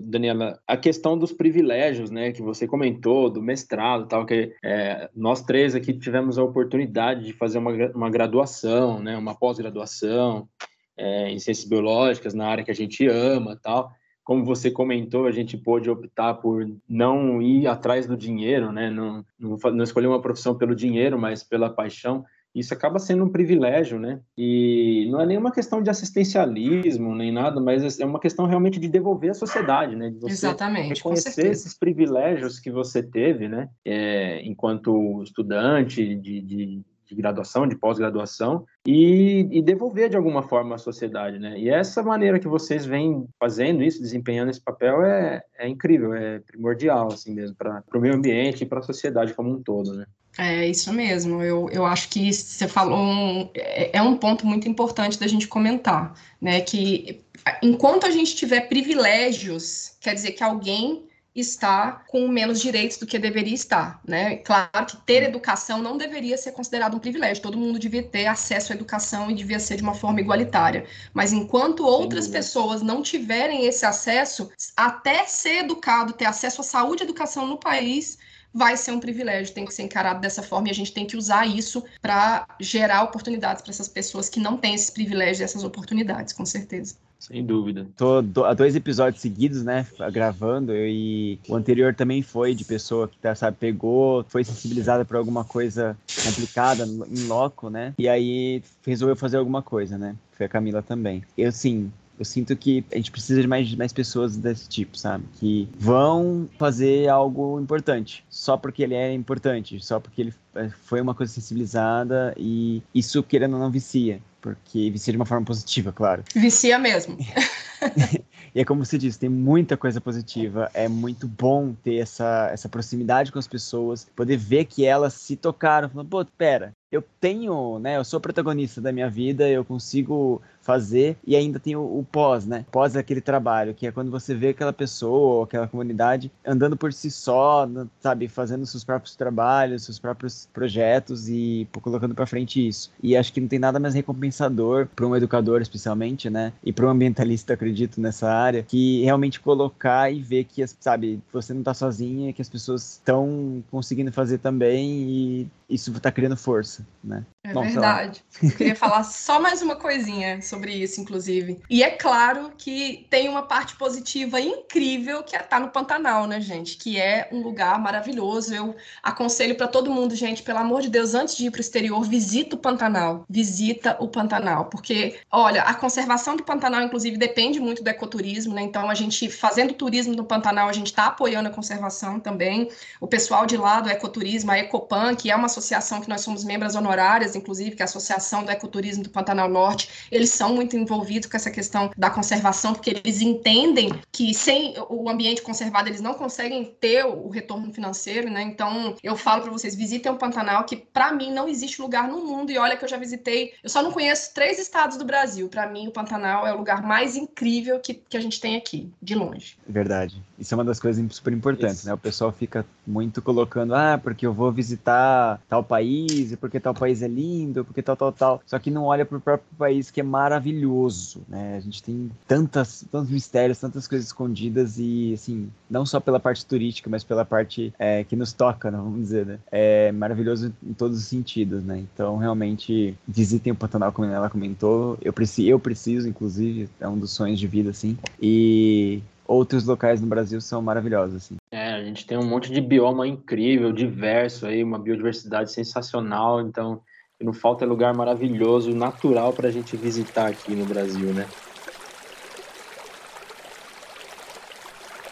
Speaker 1: Daniela, a questão dos privilégios, né, que você comentou, do mestrado tal, que é, nós três aqui tivemos a oportunidade de fazer uma, uma graduação, né, uma pós-graduação, é, em ciências biológicas, na área que a gente ama tal como você comentou, a gente pôde optar por não ir atrás do dinheiro, né? Não, não, não escolher uma profissão pelo dinheiro, mas pela paixão. Isso acaba sendo um privilégio, né? E não é nenhuma questão de assistencialismo nem nada, mas é uma questão realmente de devolver à sociedade, né? De
Speaker 3: você Exatamente,
Speaker 1: reconhecer esses privilégios que você teve, né? É, enquanto estudante de, de de graduação, de pós-graduação, e, e, devolver de alguma forma à sociedade, né? E essa maneira que vocês vêm fazendo isso, desempenhando esse papel, é, é incrível, é primordial, assim mesmo, para o meio ambiente e para a sociedade como um todo, né?
Speaker 3: É isso mesmo. Eu, eu acho que você falou um, é, é um ponto muito importante da gente comentar, né? Que enquanto a gente tiver privilégios, quer dizer que alguém está com menos direitos do que deveria estar, né? Claro que ter educação não deveria ser considerado um privilégio, todo mundo devia ter acesso à educação e devia ser de uma forma igualitária. Mas enquanto outras pessoas não tiverem esse acesso, até ser educado, ter acesso à saúde e educação no país, vai ser um privilégio, tem que ser encarado dessa forma e a gente tem que usar isso para gerar oportunidades para essas pessoas que não têm esses privilégios e essas oportunidades, com certeza.
Speaker 1: Sem dúvida.
Speaker 2: Tô do, há dois episódios seguidos, né, gravando, e o anterior também foi de pessoa que, tá, sabe, pegou, foi sensibilizada por alguma coisa complicada em loco, né, e aí resolveu fazer alguma coisa, né. Foi a Camila também. Eu, sim, eu sinto que a gente precisa de mais, mais pessoas desse tipo, sabe? Que vão fazer algo importante, só porque ele é importante, só porque ele é, foi uma coisa sensibilizada e isso, querendo ou não, vicia. Porque vicia de uma forma positiva, claro.
Speaker 3: Vicia mesmo.
Speaker 2: e é como você disse, tem muita coisa positiva. É muito bom ter essa, essa proximidade com as pessoas, poder ver que elas se tocaram, falando, pô, pera, eu tenho, né, eu sou protagonista da minha vida, eu consigo fazer e ainda tem o, o, pós, né? Pós aquele trabalho, que é quando você vê aquela pessoa aquela comunidade andando por si só, sabe, fazendo seus próprios trabalhos, seus próprios projetos e colocando para frente isso. E acho que não tem nada mais recompensador para um educador, especialmente, né? E para um ambientalista, acredito, nessa área, que realmente colocar e ver que, sabe, você não tá sozinha, que as pessoas estão conseguindo fazer também e isso está criando força, né?
Speaker 3: É Bom, verdade. Eu queria falar só mais uma coisinha sobre isso, inclusive. E é claro que tem uma parte positiva incrível que é estar tá no Pantanal, né, gente? Que é um lugar maravilhoso. Eu aconselho para todo mundo, gente, pelo amor de Deus, antes de ir para o exterior, visita o Pantanal. Visita o Pantanal, porque, olha, a conservação do Pantanal, inclusive, depende muito do ecoturismo, né? Então, a gente fazendo turismo no Pantanal, a gente está apoiando a conservação também. O pessoal de lá do ecoturismo, a Ecopan, que é uma associação que nós somos membros honorárias, inclusive, que é a Associação do Ecoturismo do Pantanal Norte, eles são muito envolvidos com essa questão da conservação, porque eles entendem que sem o ambiente conservado eles não conseguem ter o retorno financeiro, né? Então, eu falo para vocês, visitem o Pantanal, que para mim não existe lugar no mundo, e olha que eu já visitei, eu só não conheço três estados do Brasil. Para mim, o Pantanal é o lugar mais incrível que, que a gente tem aqui, de longe.
Speaker 2: Verdade. Isso é uma das coisas super importantes, Isso. né? O pessoal fica muito colocando, ah, porque eu vou visitar tal país, e porque tal país é lindo, porque tal, tal, tal. Só que não olha para o próprio país que é maravilhoso, né? A gente tem tantas, tantos mistérios, tantas coisas escondidas e, assim, não só pela parte turística, mas pela parte é, que nos toca, né? vamos dizer, né? É maravilhoso em todos os sentidos, né? Então, realmente, visitem o Pantanal, como ela comentou. Eu preciso, eu preciso, inclusive, é um dos sonhos de vida, assim. E outros locais no Brasil são maravilhosos. Assim.
Speaker 1: É, a gente tem um monte de bioma incrível, diverso aí, uma biodiversidade sensacional, então não falta lugar maravilhoso, natural para a gente visitar aqui no Brasil, né?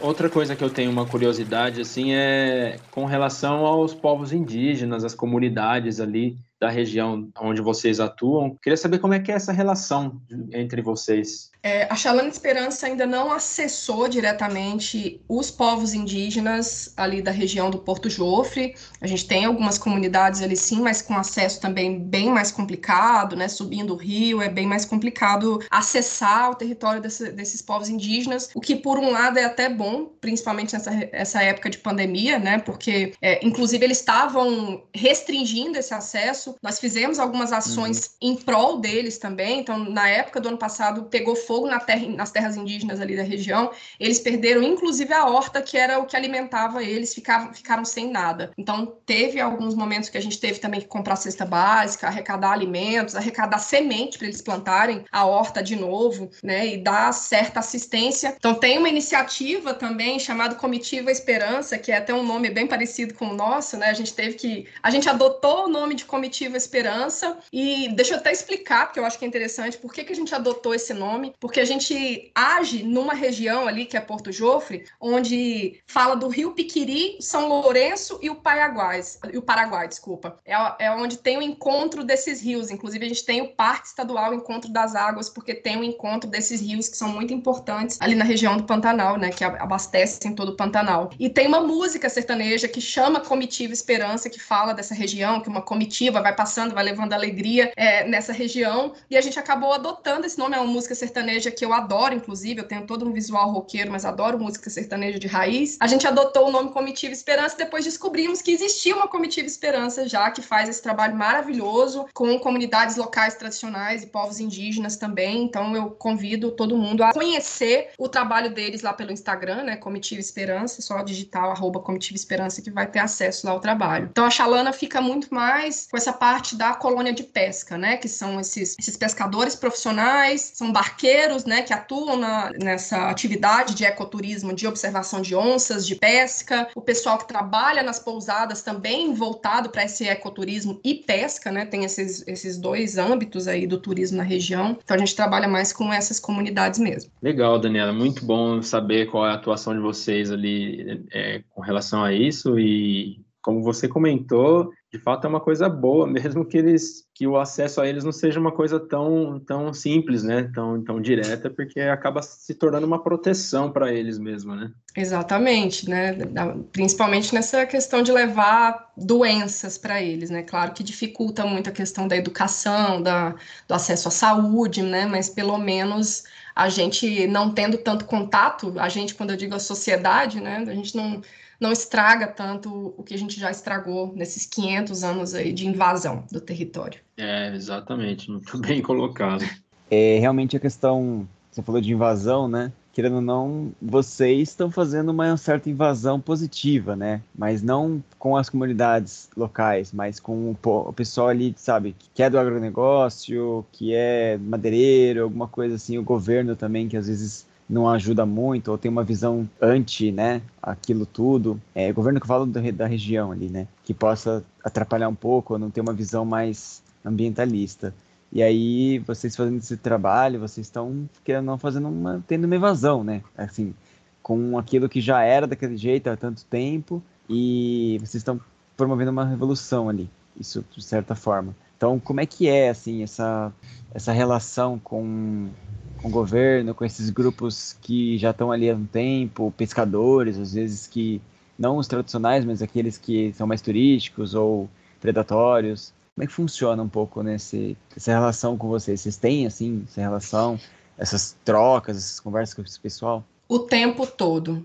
Speaker 1: Outra coisa que eu tenho uma curiosidade assim é com relação aos povos indígenas, as comunidades ali da região onde vocês atuam. Queria saber como é que é essa relação entre vocês.
Speaker 3: É, a Chalana Esperança ainda não acessou diretamente os povos indígenas ali da região do Porto Jofre. A gente tem algumas comunidades ali sim, mas com acesso também bem mais complicado, né? Subindo o rio é bem mais complicado acessar o território desse, desses povos indígenas, o que por um lado é até bom, principalmente nessa essa época de pandemia, né? Porque é, inclusive eles estavam restringindo esse acesso. Nós fizemos algumas ações uhum. em prol deles também. Então, na época do ano passado, pegou fogo fogo na terra, nas terras indígenas ali da região, eles perderam inclusive a horta, que era o que alimentava eles, ficavam, ficaram sem nada. Então, teve alguns momentos que a gente teve também que comprar cesta básica, arrecadar alimentos, arrecadar semente para eles plantarem a horta de novo, né, e dar certa assistência. Então, tem uma iniciativa também chamada Comitiva Esperança, que é até um nome bem parecido com o nosso, né? A gente teve que. A gente adotou o nome de Comitiva Esperança, e deixa eu até explicar, porque eu acho que é interessante, por que, que a gente adotou esse nome porque a gente age numa região ali, que é Porto Jofre, onde fala do Rio Piquiri, São Lourenço e o Paraguai, e o Paraguai, desculpa. É, é onde tem o encontro desses rios. Inclusive, a gente tem o Parque Estadual Encontro das Águas, porque tem o encontro desses rios que são muito importantes ali na região do Pantanal, né? Que abastecem todo o Pantanal. E tem uma música sertaneja que chama Comitiva Esperança, que fala dessa região, que uma comitiva vai passando, vai levando alegria é, nessa região. E a gente acabou adotando esse nome, é uma música sertaneja sertaneja que eu adoro, inclusive, eu tenho todo um visual roqueiro, mas adoro música sertaneja de raiz. A gente adotou o nome Comitiva Esperança, depois descobrimos que existia uma Comitiva Esperança já, que faz esse trabalho maravilhoso com comunidades locais tradicionais e povos indígenas também. Então eu convido todo mundo a conhecer o trabalho deles lá pelo Instagram, né? Comitiva Esperança, só digital arroba Comitiva Esperança que vai ter acesso lá ao trabalho. Então a Xalana fica muito mais com essa parte da colônia de pesca, né? Que são esses, esses pescadores profissionais, são barqueiros parceiros, né, que atuam na, nessa atividade de ecoturismo, de observação de onças, de pesca, o pessoal que trabalha nas pousadas também voltado para esse ecoturismo e pesca, né, tem esses, esses dois âmbitos aí do turismo na região. Então a gente trabalha mais com essas comunidades mesmo.
Speaker 1: Legal, Daniela, muito bom saber qual é a atuação de vocês ali é, com relação a isso e como você comentou, de fato é uma coisa boa, mesmo que eles que o acesso a eles não seja uma coisa tão, tão simples, né? Tão, tão direta, porque acaba se tornando uma proteção para eles mesmo, né?
Speaker 3: Exatamente, né? Principalmente nessa questão de levar doenças para eles, né? Claro que dificulta muito a questão da educação, da, do acesso à saúde, né? Mas pelo menos a gente não tendo tanto contato, a gente, quando eu digo a sociedade, né? A gente não não estraga tanto o que a gente já estragou nesses 500 anos aí de invasão do território.
Speaker 1: É, exatamente, muito bem colocado.
Speaker 2: É, realmente a questão, você falou de invasão, né? Querendo ou não, vocês estão fazendo uma certa invasão positiva, né? Mas não com as comunidades locais, mas com o pessoal ali, sabe, que é do agronegócio, que é madeireiro, alguma coisa assim, o governo também, que às vezes não ajuda muito, ou tem uma visão anti, né, aquilo tudo. É, governo que fala do, da região ali, né, que possa atrapalhar um pouco, ou não ter uma visão mais ambientalista. E aí, vocês fazendo esse trabalho, vocês estão querendo não fazendo uma, tendo uma evasão, né, assim, com aquilo que já era daquele jeito há tanto tempo, e vocês estão promovendo uma revolução ali, isso de certa forma. Então, como é que é, assim, essa, essa relação com com o governo, com esses grupos que já estão ali há um tempo, pescadores, às vezes que não os tradicionais, mas aqueles que são mais turísticos ou predatórios. Como é que funciona um pouco nesse, essa relação com vocês? Vocês têm, assim, essa relação, essas trocas, essas conversas com esse pessoal?
Speaker 3: O tempo todo.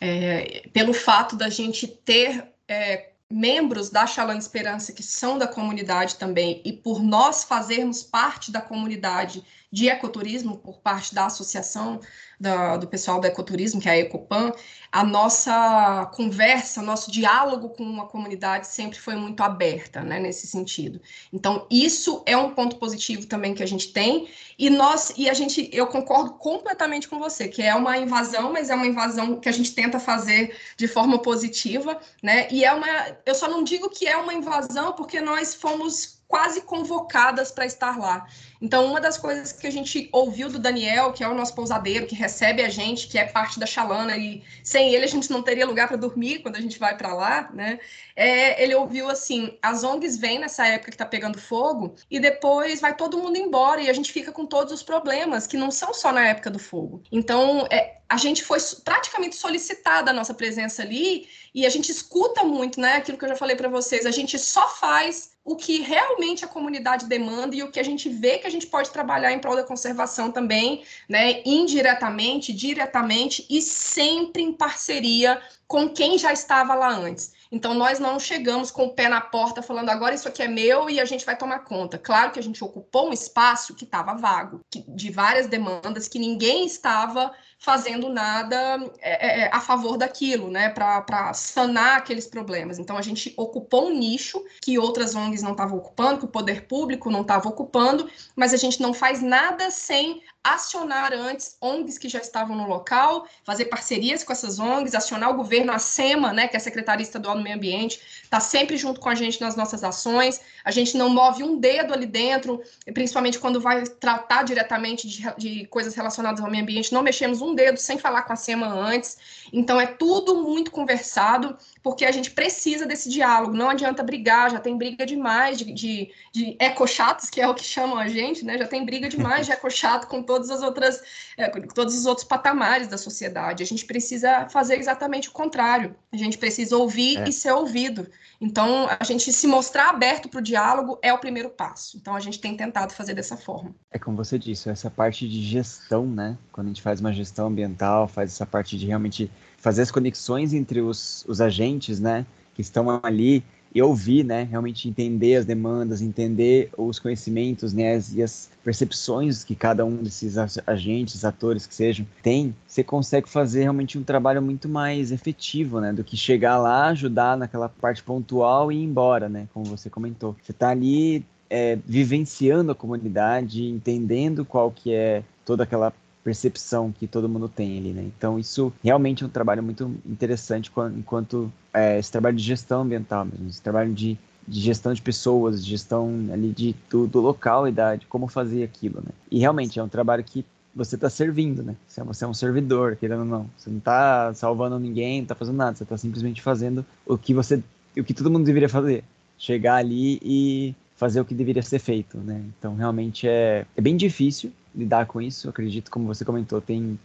Speaker 3: É, pelo fato da gente ter é, membros da Xalã Esperança que são da comunidade também, e por nós fazermos parte da comunidade de ecoturismo por parte da associação da, do pessoal do ecoturismo, que é a Ecopan, a nossa conversa, nosso diálogo com a comunidade sempre foi muito aberta, né, nesse sentido. Então, isso é um ponto positivo também que a gente tem, e nós, e a gente, eu concordo completamente com você, que é uma invasão, mas é uma invasão que a gente tenta fazer de forma positiva, né, e é uma, eu só não digo que é uma invasão porque nós fomos quase convocadas para estar lá. Então, uma das coisas que a gente ouviu do Daniel, que é o nosso pousadeiro, que recebe a gente, que é parte da Xalana, e sem ele a gente não teria lugar para dormir quando a gente vai para lá, né? É, ele ouviu assim: as ONGs vêm nessa época que está pegando fogo, e depois vai todo mundo embora, e a gente fica com todos os problemas, que não são só na época do fogo. Então, é, a gente foi praticamente solicitada a nossa presença ali, e a gente escuta muito, né? Aquilo que eu já falei para vocês, a gente só faz o que realmente a comunidade demanda e o que a gente vê que a gente pode trabalhar em prol da conservação também, né, indiretamente, diretamente e sempre em parceria com quem já estava lá antes. Então, nós não chegamos com o pé na porta falando agora isso aqui é meu e a gente vai tomar conta. Claro que a gente ocupou um espaço que estava vago, que, de várias demandas que ninguém estava fazendo nada é, é, é a favor daquilo, né, para sanar aqueles problemas. Então, a gente ocupou um nicho que outras ONGs não estavam ocupando, que o poder público não estava ocupando, mas a gente não faz nada sem acionar antes ONGs que já estavam no local, fazer parcerias com essas ONGs, acionar o governo, a SEMA, né, que é a Secretaria Estadual do Meio Ambiente, está sempre junto com a gente nas nossas ações, a gente não move um dedo ali dentro, principalmente quando vai tratar diretamente de, de coisas relacionadas ao meio ambiente, não mexemos um dedo sem falar com a SEMA antes, então é tudo muito conversado, porque a gente precisa desse diálogo, não adianta brigar, já tem briga demais de, de, de ecochatos, que é o que chamam a gente, né? Já tem briga demais de ecochato com todas as outras, é, todos os outros patamares da sociedade. A gente precisa fazer exatamente o contrário. A gente precisa ouvir é. e ser ouvido. Então, a gente se mostrar aberto para o diálogo é o primeiro passo. Então, a gente tem tentado fazer dessa forma.
Speaker 2: É como você disse, essa parte de gestão, né? Quando a gente faz uma gestão ambiental, faz essa parte de realmente fazer as conexões entre os, os agentes, né, que estão ali e ouvir, né, realmente entender as demandas, entender os conhecimentos, né, as, e as percepções que cada um desses agentes, atores que sejam, tem, você consegue fazer realmente um trabalho muito mais efetivo, né, do que chegar lá, ajudar naquela parte pontual e ir embora, né, como você comentou. Você está ali é, vivenciando a comunidade, entendendo qual que é toda aquela percepção que todo mundo tem ali, né? Então isso realmente é um trabalho muito interessante enquanto é, esse trabalho de gestão ambiental mesmo, esse trabalho de, de gestão de pessoas, gestão ali de, do, local e da, de como fazer aquilo, né? E realmente é um trabalho que você está servindo, né? Você é um servidor, querendo ou não. Você não está salvando ninguém, não está fazendo nada. Você está simplesmente fazendo o que você, o que todo mundo deveria fazer. Chegar ali e fazer o que deveria ser feito, né? Então, realmente é, é bem difícil lidar com isso. Eu acredito, como você comentou, tem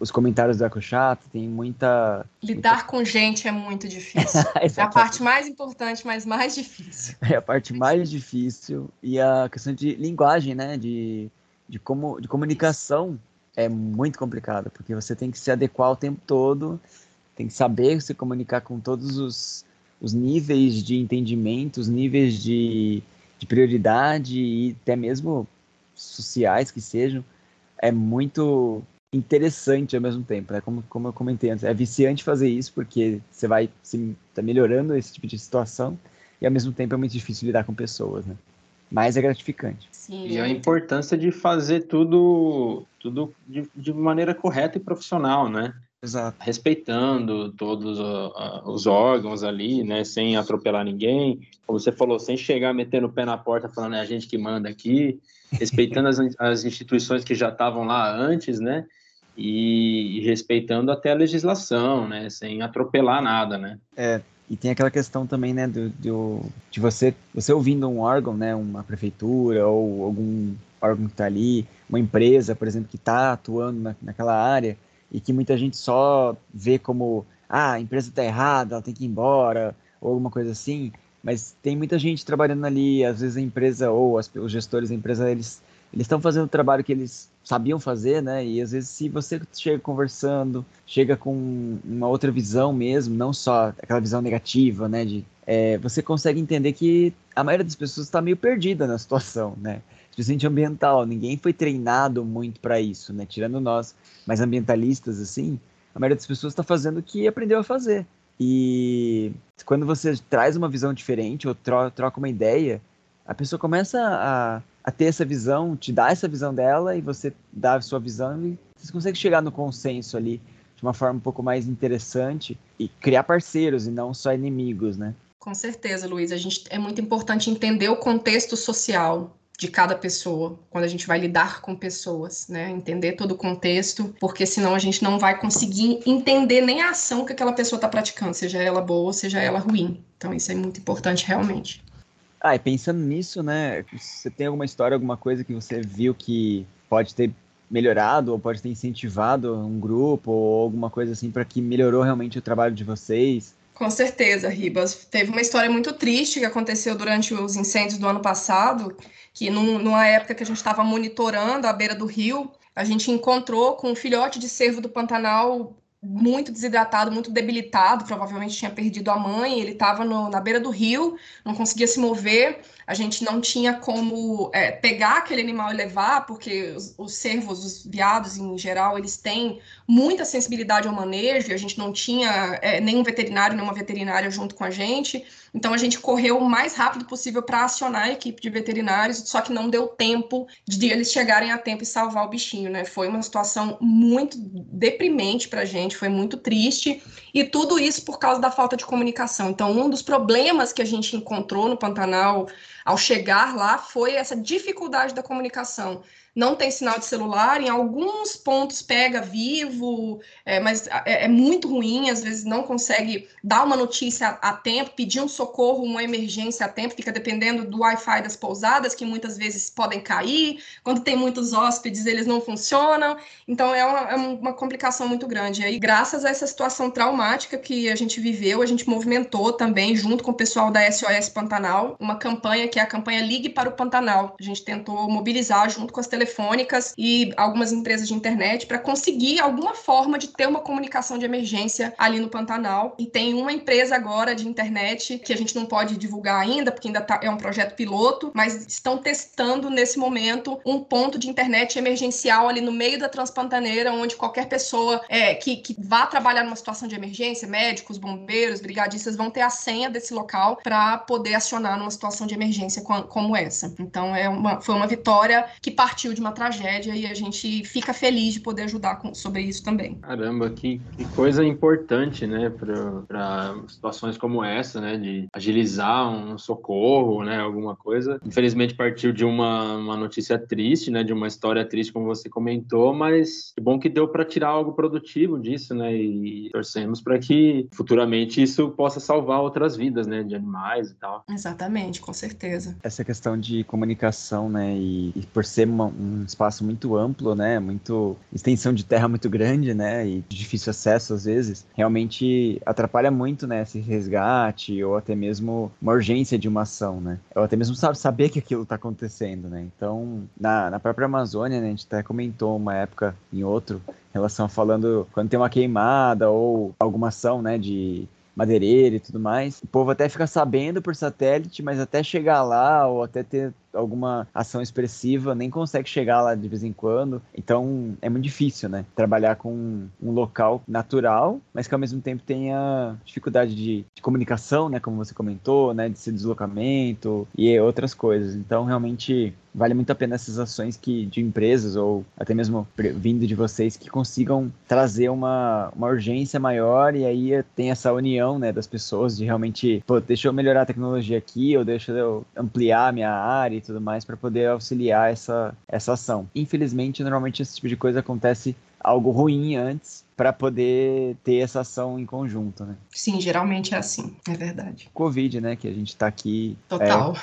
Speaker 2: os comentários do Eco Chato, tem muita...
Speaker 3: Lidar muita... com gente é muito difícil. é a parte mais importante, mas mais difícil.
Speaker 2: É a parte mais difícil. E a questão de linguagem, né? De, de, como, de comunicação é muito complicada, porque você tem que se adequar o tempo todo, tem que saber se comunicar com todos os, os níveis de entendimento, os níveis de de prioridade e até mesmo sociais que sejam, é muito interessante ao mesmo tempo, né? Como, como eu comentei antes, é viciante fazer isso porque você vai se tá melhorando esse tipo de situação e ao mesmo tempo é muito difícil lidar com pessoas, né? Mas é gratificante.
Speaker 1: Sim. E a importância de fazer tudo, tudo de, de maneira correta e profissional, né?
Speaker 2: Exato.
Speaker 1: respeitando todos os órgãos ali, né, sem atropelar ninguém, como você falou, sem chegar metendo o pé na porta falando é a gente que manda aqui, respeitando as, as instituições que já estavam lá antes, né, e, e, respeitando até a legislação, né, sem atropelar nada, né.
Speaker 2: É, e tem aquela questão também, né, do, do, de você, você ouvindo um órgão, né, uma prefeitura ou algum órgão que está ali, uma empresa, por exemplo, que está atuando na, naquela área, e que muita gente só vê como ah, a empresa está errada, ela tem que ir embora, ou alguma coisa assim, mas tem muita gente trabalhando ali, às vezes a empresa ou as, os gestores da empresa, eles eles estão fazendo o trabalho que eles sabiam fazer, né? E às vezes se você chega conversando, chega com uma outra visão mesmo, não só aquela visão negativa, né? De, é, você consegue entender que a maioria das pessoas está meio perdida na situação, né? Especialmente ambiental, ninguém foi treinado muito para isso, né? Tirando nós, mais ambientalistas, assim, a maioria das pessoas está fazendo o que aprendeu a fazer. E quando você traz uma visão diferente ou tro troca uma ideia, a pessoa começa a, a, ter essa visão, te dá essa visão dela e você dá a sua visão e você consegue chegar no consenso ali de uma forma um pouco mais interessante e criar parceiros e não só inimigos, né?
Speaker 3: Com certeza, Luiz. A gente é muito importante entender o contexto social de cada pessoa, quando a gente vai lidar com pessoas, né? Entender todo o contexto, porque senão a gente não vai conseguir entender nem a ação que aquela pessoa está praticando, seja ela boa, seja ela ruim. Então isso é muito importante realmente.
Speaker 2: Ah, e pensando nisso, né? Você tem alguma história, alguma coisa que você viu que pode ter melhorado ou pode ter incentivado um grupo ou alguma coisa assim para que melhorou realmente o trabalho de vocês?
Speaker 3: Com certeza, Ribas. Teve uma história muito triste que aconteceu durante os incêndios do ano passado, que num, numa época que a gente estava monitorando a beira do rio, a gente encontrou com um filhote de cervo do Pantanal muito desidratado, muito debilitado, provavelmente tinha perdido a mãe, ele estava na beira do rio, não conseguia se mover, a gente não tinha como é, pegar aquele animal e levar, porque os, os cervos, os viados em geral, eles têm muita sensibilidade ao manejo, e a gente não tinha é, nenhum veterinário, nenhuma veterinária junto com a gente, então a gente correu o mais rápido possível para acionar a equipe de veterinários, só que não deu tempo de eles chegarem a tempo e salvar o bichinho, né? Foi uma situação muito deprimente para a gente, foi muito triste, e tudo isso por causa da falta de comunicação. Então, um dos problemas que a gente encontrou no Pantanal ao chegar lá foi essa dificuldade da comunicação não tem sinal de celular, em alguns pontos pega vivo, é, mas é, é, muito ruim, às vezes não consegue dar uma notícia a, a, tempo, pedir um socorro, uma emergência a tempo, fica dependendo do Wi-Fi das pousadas, que muitas vezes podem cair, quando tem muitos hóspedes eles não funcionam, então é uma, é uma complicação muito grande. E aí, graças a essa situação traumática que a gente viveu, a gente movimentou também, junto com o pessoal da SOS Pantanal, uma campanha que é a campanha Ligue para o Pantanal. A gente tentou mobilizar junto com as tele telefônicas e algumas empresas de internet para conseguir alguma forma de ter uma comunicação de emergência ali no Pantanal. E tem uma empresa agora de internet que a gente não pode divulgar ainda, porque ainda tá, é um projeto piloto, mas estão testando nesse momento um ponto de internet emergencial ali no meio da Transpantaneira, onde qualquer pessoa é, que, que vá trabalhar numa situação de emergência, médicos, bombeiros, brigadistas, vão ter a senha desse local para poder acionar numa situação de emergência como essa. Então, é uma, foi uma vitória que partiu partiu de uma tragédia e a gente fica feliz de poder ajudar com, sobre isso também.
Speaker 1: Caramba, que, que coisa importante, né, para situações como essa, né, de agilizar um socorro, né, alguma coisa. Infelizmente partiu de uma, uma notícia triste, né, de uma história triste, como você comentou, mas que bom que deu para tirar algo produtivo disso, né, e torcemos para que futuramente isso possa salvar outras vidas, né, de animais e tal.
Speaker 3: Exatamente, com certeza.
Speaker 2: Essa questão de comunicação, né, e, e por ser uma, um espaço muito amplo, né, muito extensão de terra muito grande, né, e difícil acesso às vezes, realmente atrapalha muito, né, esse resgate ou até mesmo uma urgência de uma ação, né, ou até mesmo sabe, saber que aquilo está acontecendo, né. Então, na, na própria Amazônia, né, a gente até comentou uma época em outro relação a falando quando tem uma queimada ou alguma ação, né, de madeireira e tudo mais. O povo até fica sabendo por satélite, mas até chegar lá ou até ter alguma ação expressiva, nem consegue chegar lá de vez em quando. Então é muito difícil, né? Trabalhar com um local natural, mas que ao mesmo tempo tenha dificuldade de, de comunicação, né? Como você comentou, né? De se deslocamento e outras coisas. Então realmente vale muito a pena essas ações que de empresas ou até mesmo vindo de vocês que consigam trazer uma, uma urgência maior e aí tem essa união né, das pessoas de realmente, pô, deixa eu melhorar a tecnologia aqui ou deixa eu ampliar a minha área tudo mais para poder auxiliar essa, essa ação. Infelizmente, normalmente esse tipo de coisa acontece algo ruim antes para poder ter essa ação em conjunto, né?
Speaker 3: Sim, geralmente é assim, é verdade.
Speaker 2: Covid, né, que a gente está aqui.
Speaker 3: Total.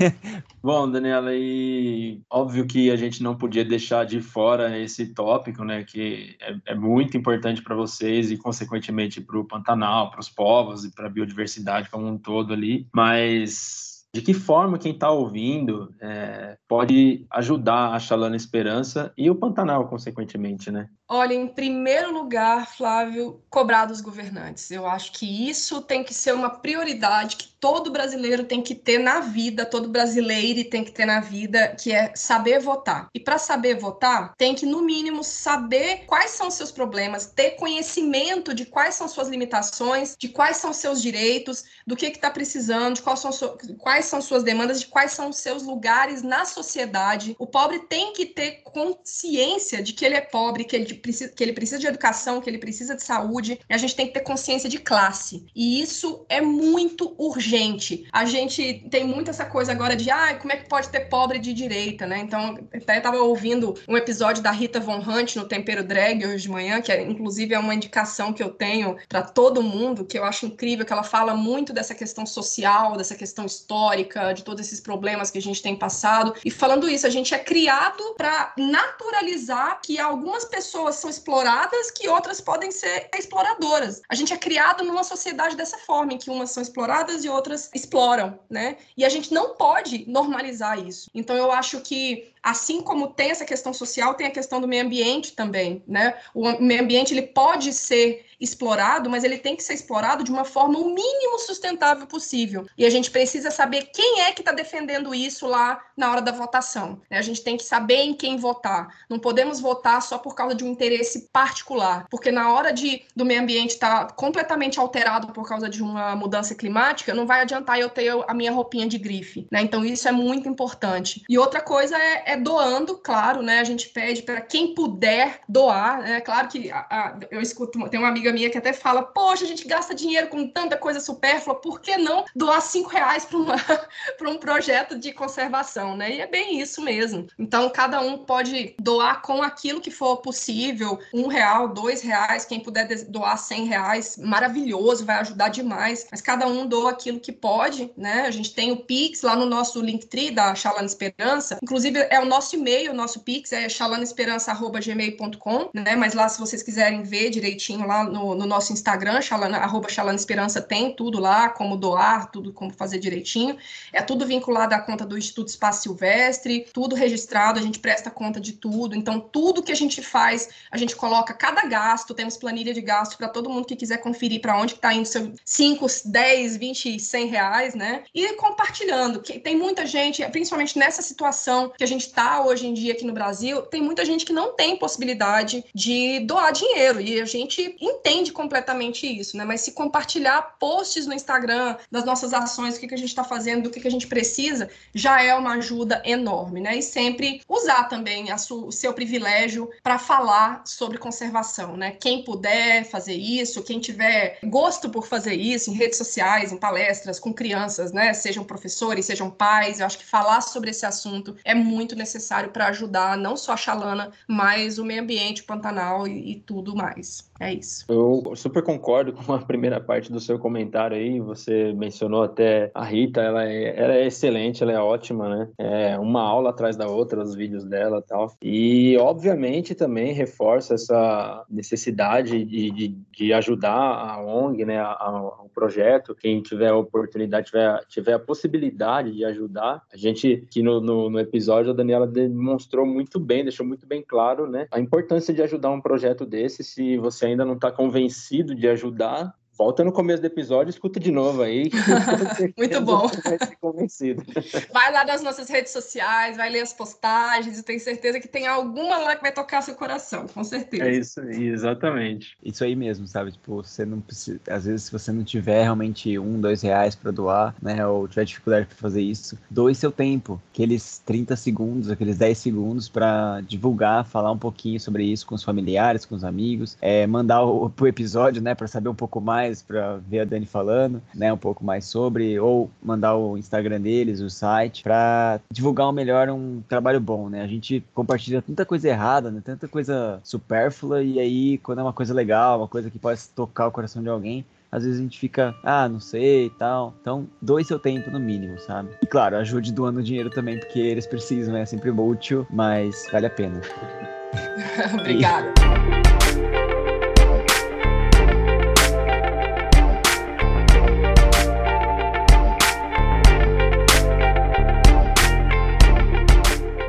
Speaker 2: É...
Speaker 1: Bom, Daniela, e óbvio que a gente não podia deixar de fora esse tópico, né, que é, é muito importante para vocês e, consequentemente, para o Pantanal, para os povos e para a biodiversidade como um todo ali, mas de que forma quem está ouvindo é, pode ajudar a Chalana Esperança e o Pantanal, consequentemente, né?
Speaker 3: Olha, em primeiro lugar, Flávio, cobrar dos governantes. Eu acho que isso tem que ser uma prioridade que todo brasileiro tem que ter na vida, todo brasileiro tem que ter na vida, que é saber votar. E para saber votar, tem que, no mínimo, saber quais são seus problemas, ter conhecimento de quais são suas limitações, de quais são seus direitos, do que está precisando, de quais são, quais são suas demandas, de quais são os seus lugares na sociedade. O pobre tem que ter consciência de que ele é pobre, que ele precisa, que ele precisa de educação, que ele precisa de saúde, e a gente tem que ter consciência de classe. E isso é muito urgente. A gente tem muito essa coisa agora de, ah, como é que pode ter pobre de direita, né? Então, até estava ouvindo um episódio da Rita Von Hunt no Tempero Drag hoje de manhã, que é, inclusive é uma indicação que eu tenho para todo mundo, que eu acho incrível, que ela fala muito dessa questão social, dessa questão histórica, de todos esses problemas que a gente tem passado. E falando isso, a gente é criado para naturalizar que algumas pessoas pessoas são exploradas que outras podem ser exploradoras. A gente é criado numa sociedade dessa forma, em que umas são exploradas e outras exploram, né? E a gente não pode normalizar isso. Então eu acho que assim como tem essa questão social, tem a questão do meio ambiente também, né? O meio ambiente ele pode ser explorado, mas ele tem que ser explorado de uma forma o mínimo sustentável possível. E a gente precisa saber quem é que está defendendo isso lá na hora da votação. Né? A gente tem que saber em quem votar. Não podemos votar só por causa de um interesse particular, porque na hora de do meio ambiente estar tá completamente alterado por causa de uma mudança climática, não vai adiantar eu ter a minha roupinha de grife. Né? Então isso é muito importante. E outra coisa é, é doando, claro, né? A gente pede para quem puder doar. Né? claro que a, a, eu escuto, tem uma amiga minha que até fala: Poxa, a gente gasta dinheiro com tanta coisa supérflua, por que não doar cinco reais para um projeto de conservação, né? E é bem isso mesmo. Então, cada um pode doar com aquilo que for possível: um real, dois reais, quem puder doar cem reais, maravilhoso, vai ajudar demais. Mas cada um doa aquilo que pode, né? A gente tem o Pix lá no nosso Linktree da Chalana Esperança. Inclusive, é o nosso e-mail, o nosso Pix é chalanesperança.gmail.com, né? Mas lá, se vocês quiserem ver direitinho lá no, no nosso Instagram, chalana, arroba chalanesperança, tem tudo lá, como doar, tudo como fazer direitinho. É tudo vinculado à conta do Instituto Espaço Silvestre, tudo registrado, a gente presta conta de tudo. Então, tudo que a gente faz, a gente coloca cada gasto, temos planilha de gasto para todo mundo que quiser conferir para onde está indo seu 5, 10, 20, 100 reais, né? E compartilhando, que tem muita gente, principalmente nessa situação que a gente está hoje em dia aqui no Brasil, tem muita gente que não tem possibilidade de doar dinheiro e a gente entende completamente isso, né? Mas se compartilhar posts no Instagram das nossas ações, o que, que a gente está fazendo do que, que a gente precisa, já é uma ajuda enorme, né? E sempre usar também o seu privilégio para falar sobre conservação, né? Quem puder fazer isso, quem tiver gosto por fazer isso em redes sociais, em palestras com crianças, né? Sejam professores, sejam pais, eu acho que falar sobre esse assunto é muito necessário para ajudar não só a Xalana, mas o meio ambiente, o Pantanal e, e tudo mais. É isso.
Speaker 1: Eu super concordo com a primeira parte do seu comentário aí. Você mencionou até a Rita, ela é, ela é excelente, ela é ótima, né? É uma aula atrás da outra, os vídeos dela e tal. E, obviamente, também reforça essa necessidade de, de, de ajudar a ONG, né? o projeto. Quem tiver a oportunidade, tiver, tiver a possibilidade de ajudar. A gente, aqui no, no, no episódio, a Daniela demonstrou muito bem, deixou muito bem claro, né? A importância de ajudar um projeto desse se você ainda não está convencido de ajudar, Volta no começo do episódio e escuta de novo aí.
Speaker 3: Muito bom. Vai convencido. Vai lá nas nossas redes sociais, vai ler as postagens, eu tenho certeza que tem alguma lá que vai tocar seu coração, com certeza.
Speaker 1: É isso aí, exatamente.
Speaker 2: Isso aí mesmo, sabe? Tipo, você não precisa. Às vezes, se você não tiver realmente um, dois reais para doar, né? Ou tiver dificuldade para fazer isso, doe seu tempo. Aqueles 30 segundos, aqueles 10 segundos para divulgar, falar um pouquinho sobre isso com os familiares, com os amigos, é, mandar o, pro episódio, né? Para saber um pouco mais mais para ver a Dani falando, né, um pouco mais sobre, ou mandar o Instagram deles, o site, para divulgar o melhor um trabalho bom, né? A gente compartilha tanta coisa errada, né, tanta coisa supérflua, e aí quando é uma coisa legal, uma coisa que pode tocar o coração de alguém, às vezes a gente fica, ah, não sei e tal. Então, doe seu tempo no mínimo, sabe? E claro, ajude doando dinheiro também, porque eles precisam, é sempre útil, mas vale a pena.
Speaker 3: Obrigada.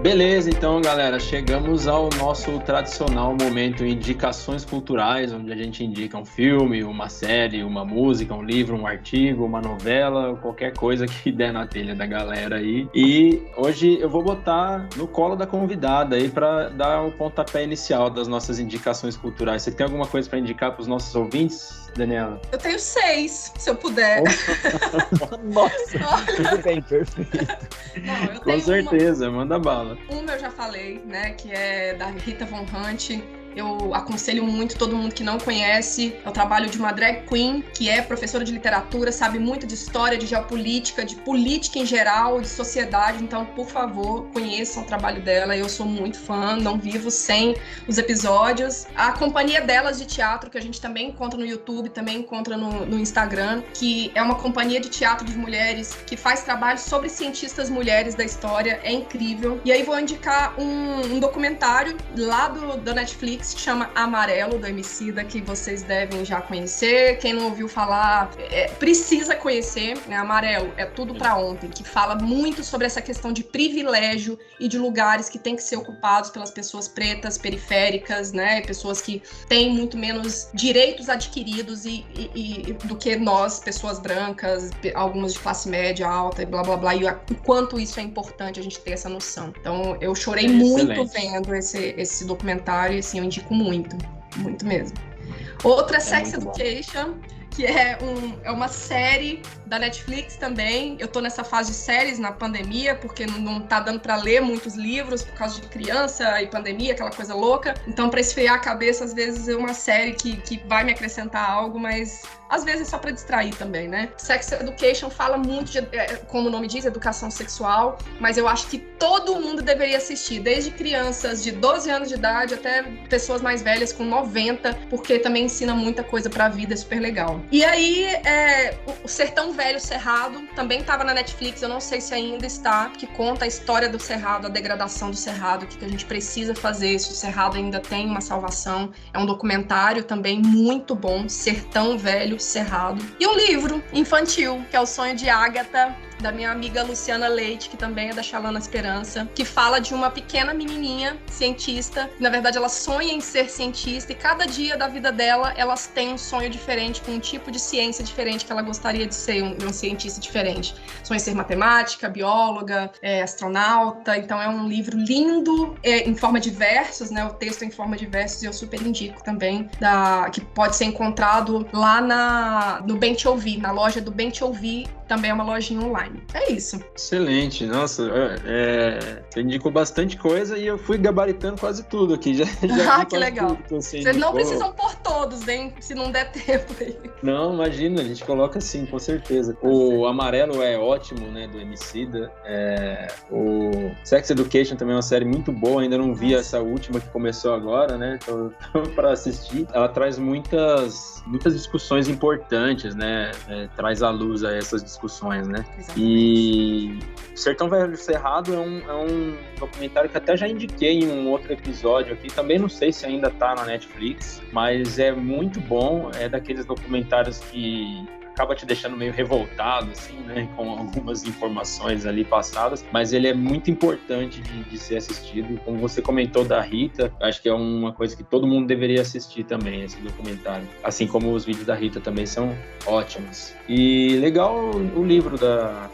Speaker 1: Beleza, então, galera, chegamos ao nosso tradicional momento indicações culturais, onde a gente indica um filme, uma série, uma música, um livro, um artigo, uma novela, qualquer coisa que der na telha da galera aí. E hoje eu vou botar no colo da convidada aí para dar o pontapé inicial das nossas indicações culturais. Você tem alguma coisa para indicar para os nossos ouvintes, Daniela?
Speaker 3: Eu tenho seis, se eu puder.
Speaker 2: Nossa, tudo bem, perfeito.
Speaker 1: Não, Com certeza, uma... manda bala.
Speaker 3: Uma eu já falei, né, que é da Rita Von Hunt, eu aconselho muito todo mundo que não conhece. É o trabalho de uma drag queen que é professora de literatura, sabe muito de história, de geopolítica, de política em geral, de sociedade. Então, por favor, conheçam o trabalho dela. Eu sou muito fã, não vivo sem os episódios. A companhia delas de teatro, que a gente também encontra no YouTube, também encontra no, no Instagram, que é uma companhia de teatro de mulheres que faz trabalho sobre cientistas mulheres da história. É incrível. E aí vou indicar um, um documentário lá do, do Netflix Que chama Amarelo, do Emicida, que vocês devem já conhecer. Quem não ouviu falar, é, precisa conhecer. Né? Amarelo é tudo para ontem, que fala muito sobre essa questão de privilégio e de lugares que têm que ser ocupados pelas pessoas pretas, periféricas, né? Pessoas que têm muito menos direitos adquiridos e, e, e do que nós, pessoas brancas, algumas de classe média alta e blá blá blá. E o quanto isso é importante a gente ter essa noção. Então, eu chorei é muito vendo esse, esse documentário assim, eu indico muito, muito mesmo. Outra é Sex Education, bom. que é, um, é uma série da Netflix também. Eu tô nessa fase de séries na pandemia, porque não, tá dando para ler muitos livros por causa de criança e pandemia, aquela coisa louca. Então, para esfriar a cabeça, às vezes é uma série que, que vai me acrescentar algo, mas às vezes é só para distrair também, né? Sex Education fala muito de, é, como o nome diz, educação sexual, mas eu acho que todo mundo deveria assistir, desde crianças de 12 anos de idade até pessoas mais velhas com 90, porque também ensina muita coisa para a vida, é super legal. E aí, é, o Sertão Velho Cerrado também estava na Netflix, eu não sei se ainda está, que conta a história do Cerrado, a degradação do Cerrado, o que a gente precisa fazer, se o Cerrado ainda tem uma salvação. É um documentário também muito bom, Sertão Velho Cerrado. E um livro infantil, que é O Sonho de Ágata, da minha amiga Luciana Leite, que também é da Xalana Esperança, que fala de uma pequena menininha cientista. Na verdade, ela sonha em ser cientista e cada dia da vida dela, elas têm um sonho diferente, com um tipo de ciência diferente que ela gostaria de ser, um, um cientista diferente. Sonha em ser matemática, bióloga, é, astronauta. Então, é um livro lindo, é, em forma de versos, né? O texto é em forma de versos e eu super indico também, da, que pode ser encontrado lá na, no Bem Te Ouvir, na loja do Bem Te Ouvir também é uma lojinha online. É isso.
Speaker 1: Excelente, nossa, é, você indicou bastante coisa e eu fui gabaritando quase tudo aqui. Já, já
Speaker 3: ah, que legal. Que Vocês não precisam pôr todos, hein? Se não der tempo aí.
Speaker 1: Não, imagina, a gente coloca sim, com certeza. O amarelo é ótimo, né, do Emicida. É, o Sex Education também é uma série muito boa, ainda não vi essa última que começou agora, né? Tô, tô para assistir. Ela traz muitas, muitas discussões importantes, né? É, traz à luz a essas discussões, né? Exatamente. E Sertão Velho Cerrado é um, é um documentário que até já indiquei em um outro episódio aqui. Também não sei se ainda tá na Netflix, mas é muito bom. É daqueles documentários que acaba te deixando meio revoltado, assim, né, com algumas informações ali passadas, mas ele é muito importante de, de, ser assistido. Como você comentou da Rita, acho que é uma coisa que todo mundo deveria assistir também, esse documentário. Assim como os vídeos da Rita também são ótimos. E legal o livro da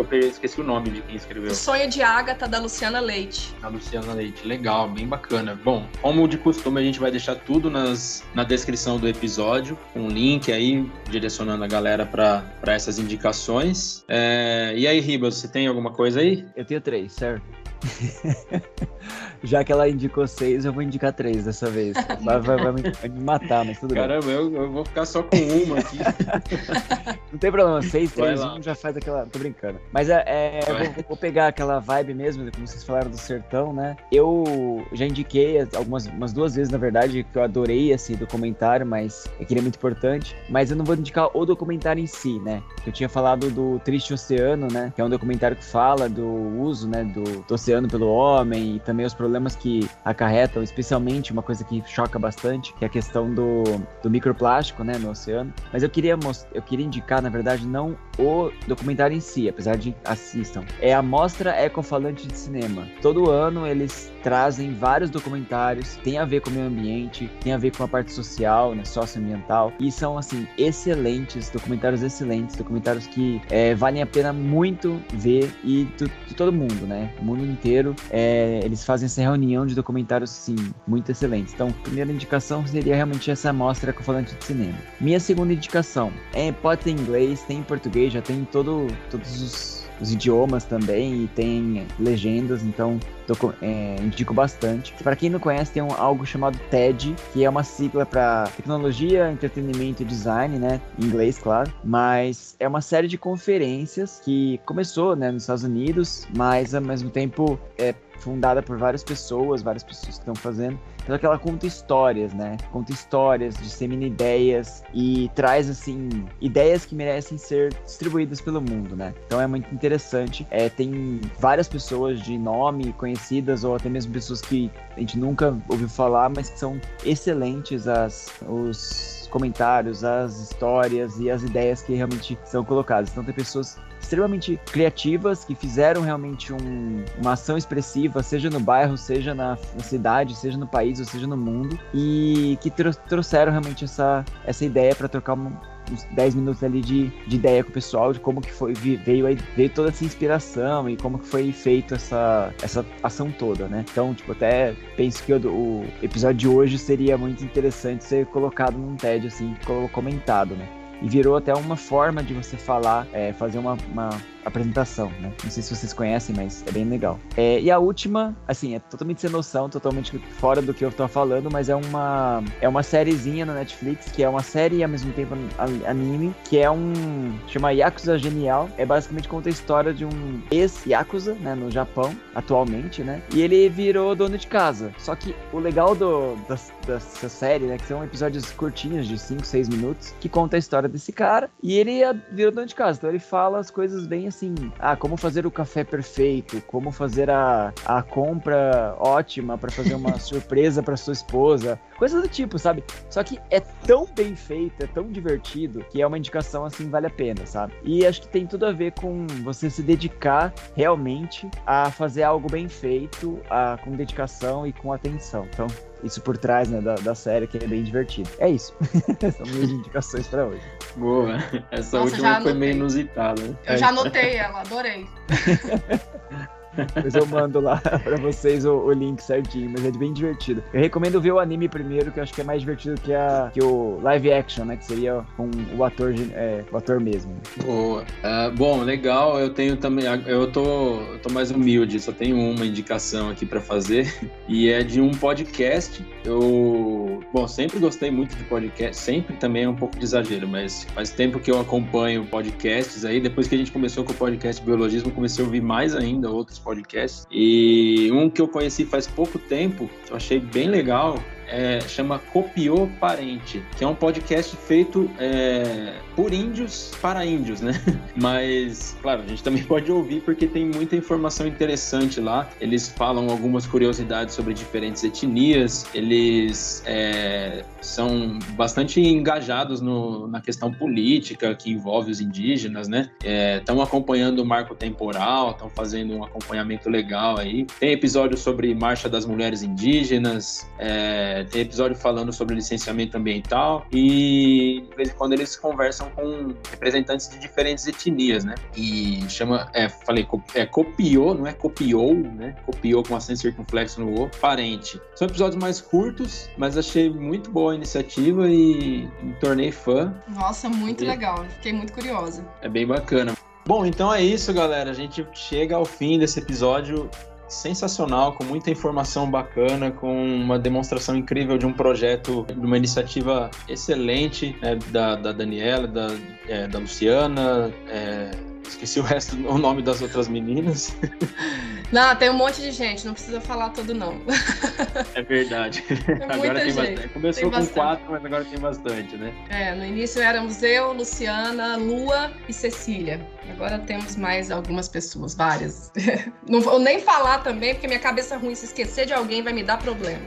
Speaker 1: eu esqueci o nome de quem escreveu. O
Speaker 3: Sonho de Ágata, da Luciana Leite.
Speaker 1: A Luciana Leite, legal, bem bacana. Bom, como de costume, a gente vai deixar tudo nas, na descrição do episódio, um link aí, direcionando a galera para essas indicações. É, e aí, Ribas, você tem alguma coisa aí?
Speaker 2: Eu tenho três, certo? Já que ela indicou seis, eu vou indicar três dessa vez. Vai, vai, vai, me, vai me, matar, mas tudo
Speaker 1: Caramba,
Speaker 2: bem.
Speaker 1: Caramba, eu, eu, vou ficar só com uma aqui.
Speaker 2: Não tem problema, seis, três, um já faz aquela. Tô brincando. Mas é, é vou, vou, pegar aquela vibe mesmo, como vocês falaram do sertão, né? Eu já indiquei algumas umas duas vezes, na verdade, que eu adorei esse documentário, mas é que ele é muito importante. Mas eu não vou indicar o documentário em si, né? Eu tinha falado do Triste Oceano, né? Que é um documentário que fala do uso, né? Do, do oceano pelo homem e também os problemas que acarretam, especialmente uma coisa que choca bastante, que é a questão do, do microplástico, né, no oceano. Mas eu queria eu queria indicar, na verdade, não o documentário em si, apesar de assistam. É a Mostra Ecofalante de Cinema. Todo ano eles trazem vários documentários, tem a ver com o meio ambiente, tem a ver com a parte social, né, socioambiental, e são, assim, excelentes, documentários excelentes, documentários que é, valem a pena muito ver e de todo mundo, né, o mundo inteiro, é, eles fazem essa reunião de documentários, sim, muito excelentes. Então, primeira indicação seria realmente essa mostra Ecofalante de Cinema. Minha segunda indicação é, pode ter em inglês, tem em português, já tem todo, todos os os idiomas também e tem legendas, então é, indico bastante. Para quem não conhece, tem um, algo chamado TED, que é uma sigla para tecnologia, entretenimento e design, né? Em inglês, claro. Mas é uma série de conferências que começou né, nos Estados Unidos, mas ao mesmo tempo é fundada por várias pessoas, várias pessoas que estão fazendo. Então que ela conta histórias, né? Conta histórias, dissemina ideias e traz assim ideias que merecem ser distribuídas pelo mundo, né? Então é muito interessante. É, tem várias pessoas de nome conhecidas ou até mesmo pessoas que a gente nunca ouviu falar, mas que são excelentes as os comentários, as histórias e as ideias que realmente são colocadas. Então tem pessoas extremamente criativas que fizeram realmente um, uma ação expressiva, seja no bairro, seja na, na, cidade, seja no país ou seja no mundo, e que trouxeram realmente essa, essa ideia para trocar uma, uns 10 minutos ali de, de ideia com o pessoal, de como que foi, veio, aí, veio toda essa inspiração e como que foi feito essa, essa ação toda, né? Então, tipo, até penso que o, o episódio de hoje seria muito interessante ser colocado num TED, assim, comentado, né? E virou até uma forma de você falar, é, fazer uma, uma apresentação, né? Não sei se vocês conhecem, mas é bem legal. É, e a última, assim, é totalmente sem noção, totalmente fora do que eu tô falando, mas é uma é uma sériezinha na Netflix, que é uma série e ao mesmo tempo anime, que é um chama Yakuza Genial. É basicamente conta a história de um ex-Yakuza, né, no Japão, atualmente, né? E ele virou dono de casa. Só que o legal do, da, dessa série, né, que são episódios curtinhos de 5, 6 minutos, que conta a história desse cara, e ele virou dono de casa. Então ele fala as coisas bem assim, ah, como fazer o café perfeito, como fazer a, a compra ótima para fazer uma surpresa para sua esposa, coisas do tipo, sabe? Só que é tão bem feito, é tão divertido, que é uma indicação assim, vale a pena, sabe? E acho que tem tudo a ver com você se dedicar realmente a fazer algo bem feito, a, com dedicação e com atenção. Então, isso por trás né, da, da série, que é bem divertido. É isso. São minhas indicações para hoje.
Speaker 1: Boa. Essa Nossa, última foi meio inusitada. Né?
Speaker 3: Eu já anotei ela, adorei.
Speaker 2: Depois eu mando lá pra vocês o, o, link certinho, mas é bem divertido. Eu recomendo ver o anime primeiro, que eu acho que é mais divertido que, a, que o live action, né? Que seria com o ator, é, o ator mesmo.
Speaker 1: Boa. Uh, bom, legal. Eu tenho também. Eu tô, eu tô mais humilde, só tenho uma indicação aqui para fazer. E é de um podcast. Eu, bom, sempre gostei muito de podcast. Sempre também é um pouco de exagero, mas faz tempo que eu acompanho podcasts aí. Depois que a gente começou com o podcast Biologismo, comecei a ouvir mais ainda outros podcasts. E um que eu conheci faz pouco tempo, eu achei bem legal, é, chama Copiou Parente, que é um podcast feito é, por índios para índios, né? Mas, claro, a gente também pode ouvir porque tem muita informação interessante lá. Eles falam algumas curiosidades sobre diferentes etnias, eles é, são bastante engajados no, na questão política que envolve os indígenas, né? Estão é, acompanhando o marco temporal, estão fazendo um acompanhamento legal aí. Tem episódio sobre Marcha das Mulheres Indígenas, é, tem episódio falando sobre licenciamento ambiental e de vez em quando eles conversam com representantes de diferentes etnias, né? E chama, é, falei, é, copiou, não é copiou, né? Copiou com acento circunflexo no O, parente. São episódios mais curtos, mas achei muito boa a iniciativa e me tornei fã.
Speaker 3: Nossa, muito e... legal. Fiquei muito curiosa.
Speaker 1: É bem bacana. Bom, então é isso, galera. A gente chega ao fim desse episódio sensacional, com muita informação bacana, com uma demonstração incrível de um projeto, de uma iniciativa excelente né, da, da Daniela, da, é, da Luciana, é, esqueci o resto, o nome das outras meninas.
Speaker 3: Não, tem um monte de gente, não precisa falar tudo não.
Speaker 1: É verdade.
Speaker 3: Agora tem gente. bastante.
Speaker 1: Começou
Speaker 3: tem
Speaker 1: com quatro, mas agora tem bastante, né?
Speaker 3: É, no início éramos eu, Luciana, Lua e Cecília. Agora temos mais algumas pessoas, várias. Não vou nem falar também, porque minha cabeça é ruim, se esquecer de alguém vai me dar problema.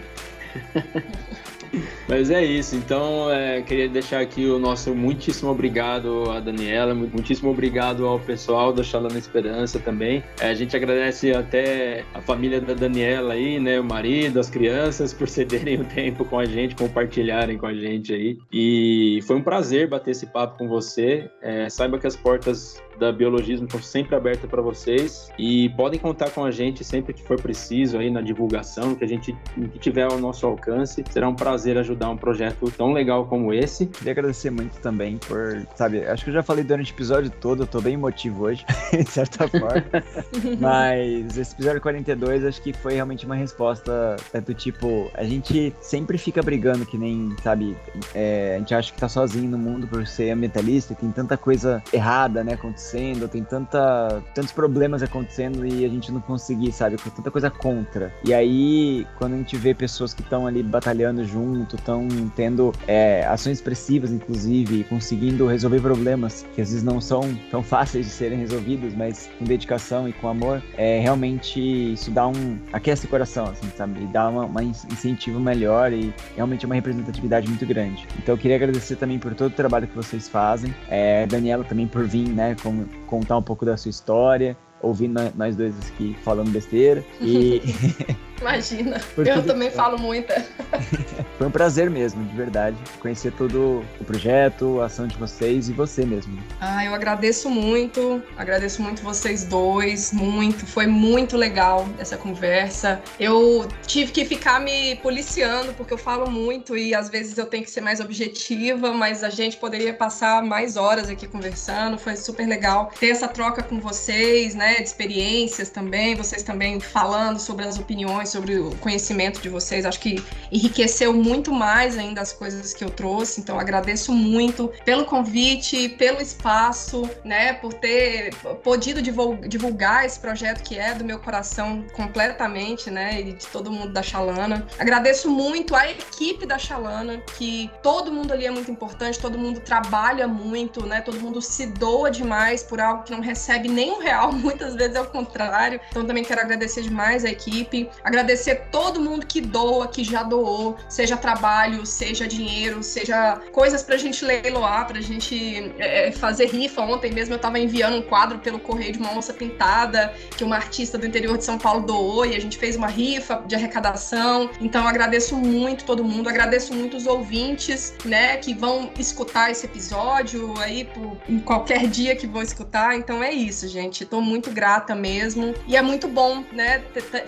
Speaker 1: Mas é isso, então é, queria deixar aqui o nosso muitíssimo obrigado a Daniela, muitíssimo obrigado ao pessoal da Xalana Esperança também. É, a gente agradece até a família da Daniela aí, né, o marido, as crianças, por cederem o tempo com a gente, compartilharem com a gente aí. E foi um prazer bater esse papo com você. É, saiba que as portas da Biologismo estão sempre abertas para vocês e podem contar com a gente sempre que for preciso aí na divulgação, que a gente que tiver ao nosso alcance. Será um prazer ajudar um projeto tão legal como esse.
Speaker 2: Queria agradecer muito também por, sabe, acho que eu já falei durante o episódio todo, eu tô bem emotivo hoje, de certa forma. Mas esse episódio 42 acho que foi realmente uma resposta é do tipo, a gente sempre fica brigando que nem, sabe, é, a gente acha que tá sozinho no mundo por ser ambientalista, tem tanta coisa errada, né, acontecendo acontecendo, tem tanta, tantos problemas acontecendo e a gente não conseguir, sabe? Com tanta coisa contra. E aí, quando a gente vê pessoas que estão ali batalhando junto, estão tendo é, ações expressivas, inclusive, conseguindo resolver problemas que às vezes não são tão fáceis de serem resolvidos, mas com dedicação e com amor, é realmente isso dá um. aquece o coração, assim, sabe? E dá uma incentivo melhor e realmente é uma representatividade muito grande. Então eu queria agradecer também por todo o trabalho que vocês fazem, é, Daniela também por vir, né, com contar um pouco da sua história, ouvindo nós dois aqui falando besteira. E
Speaker 3: Imagina, eu também falo muita.
Speaker 2: Foi um prazer mesmo, de verdade, conhecer todo o projeto, a ação de vocês e você mesmo.
Speaker 3: Ah, eu agradeço muito, agradeço muito vocês dois, muito. Foi muito legal essa conversa. Eu tive que ficar me policiando, porque eu falo muito e às vezes eu tenho que ser mais objetiva, mas a gente poderia passar mais horas aqui conversando. Foi super legal ter essa troca com vocês, né, de experiências também, vocês também falando sobre as opiniões sobre o conhecimento de vocês. Acho que enriqueceu muito mais ainda as coisas que eu trouxe. Então, agradeço muito pelo convite, pelo espaço, né, por ter podido divulgar esse projeto que é do meu coração completamente, né, e de todo mundo da Xalana. Agradeço muito a equipe da Xalana, que todo mundo ali é muito importante, todo mundo trabalha muito, né, todo mundo se doa demais por algo que não recebe nem um real, muitas vezes é o contrário. Então, também quero agradecer demais a equipe. Agradecer todo mundo que doa, que já doou, seja trabalho, seja dinheiro, seja coisas pra gente leiloar, pra gente é, fazer rifa. Ontem mesmo eu tava enviando um quadro pelo correio de uma onça pintada, que uma artista do interior de São Paulo doou, e a gente fez uma rifa de arrecadação. Então agradeço muito todo mundo, agradeço muito os ouvintes, né, que vão escutar esse episódio aí por, em qualquer dia que vão escutar. Então é isso, gente. Tô muito grata mesmo. E é muito bom, né,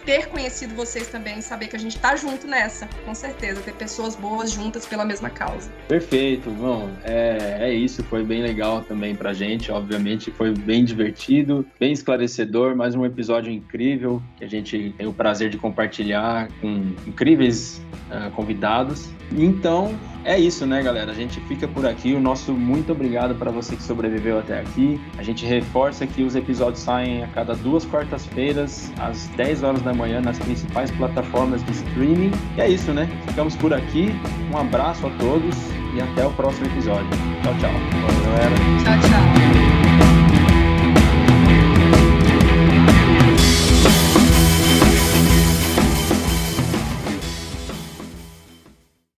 Speaker 3: ter conhecido vocês também, saber que a gente tá junto nessa, com certeza, ter pessoas boas juntas pela mesma causa.
Speaker 1: Perfeito, bom, é, é isso, foi bem legal também pra gente, obviamente foi bem divertido, bem esclarecedor, mais um episódio incrível que a gente tem o prazer de compartilhar com incríveis uh, convidados. Então, é isso, né, galera? A gente fica por aqui. O nosso muito obrigado para você que sobreviveu até aqui. A gente reforça que os episódios saem a cada duas quartas-feiras, às 10 horas da manhã, nas principais plataformas de streaming. E é isso, né? Ficamos por aqui. Um abraço a todos e até o próximo episódio. Tchau, tchau.
Speaker 3: Valeu, galera. Tchau, tchau.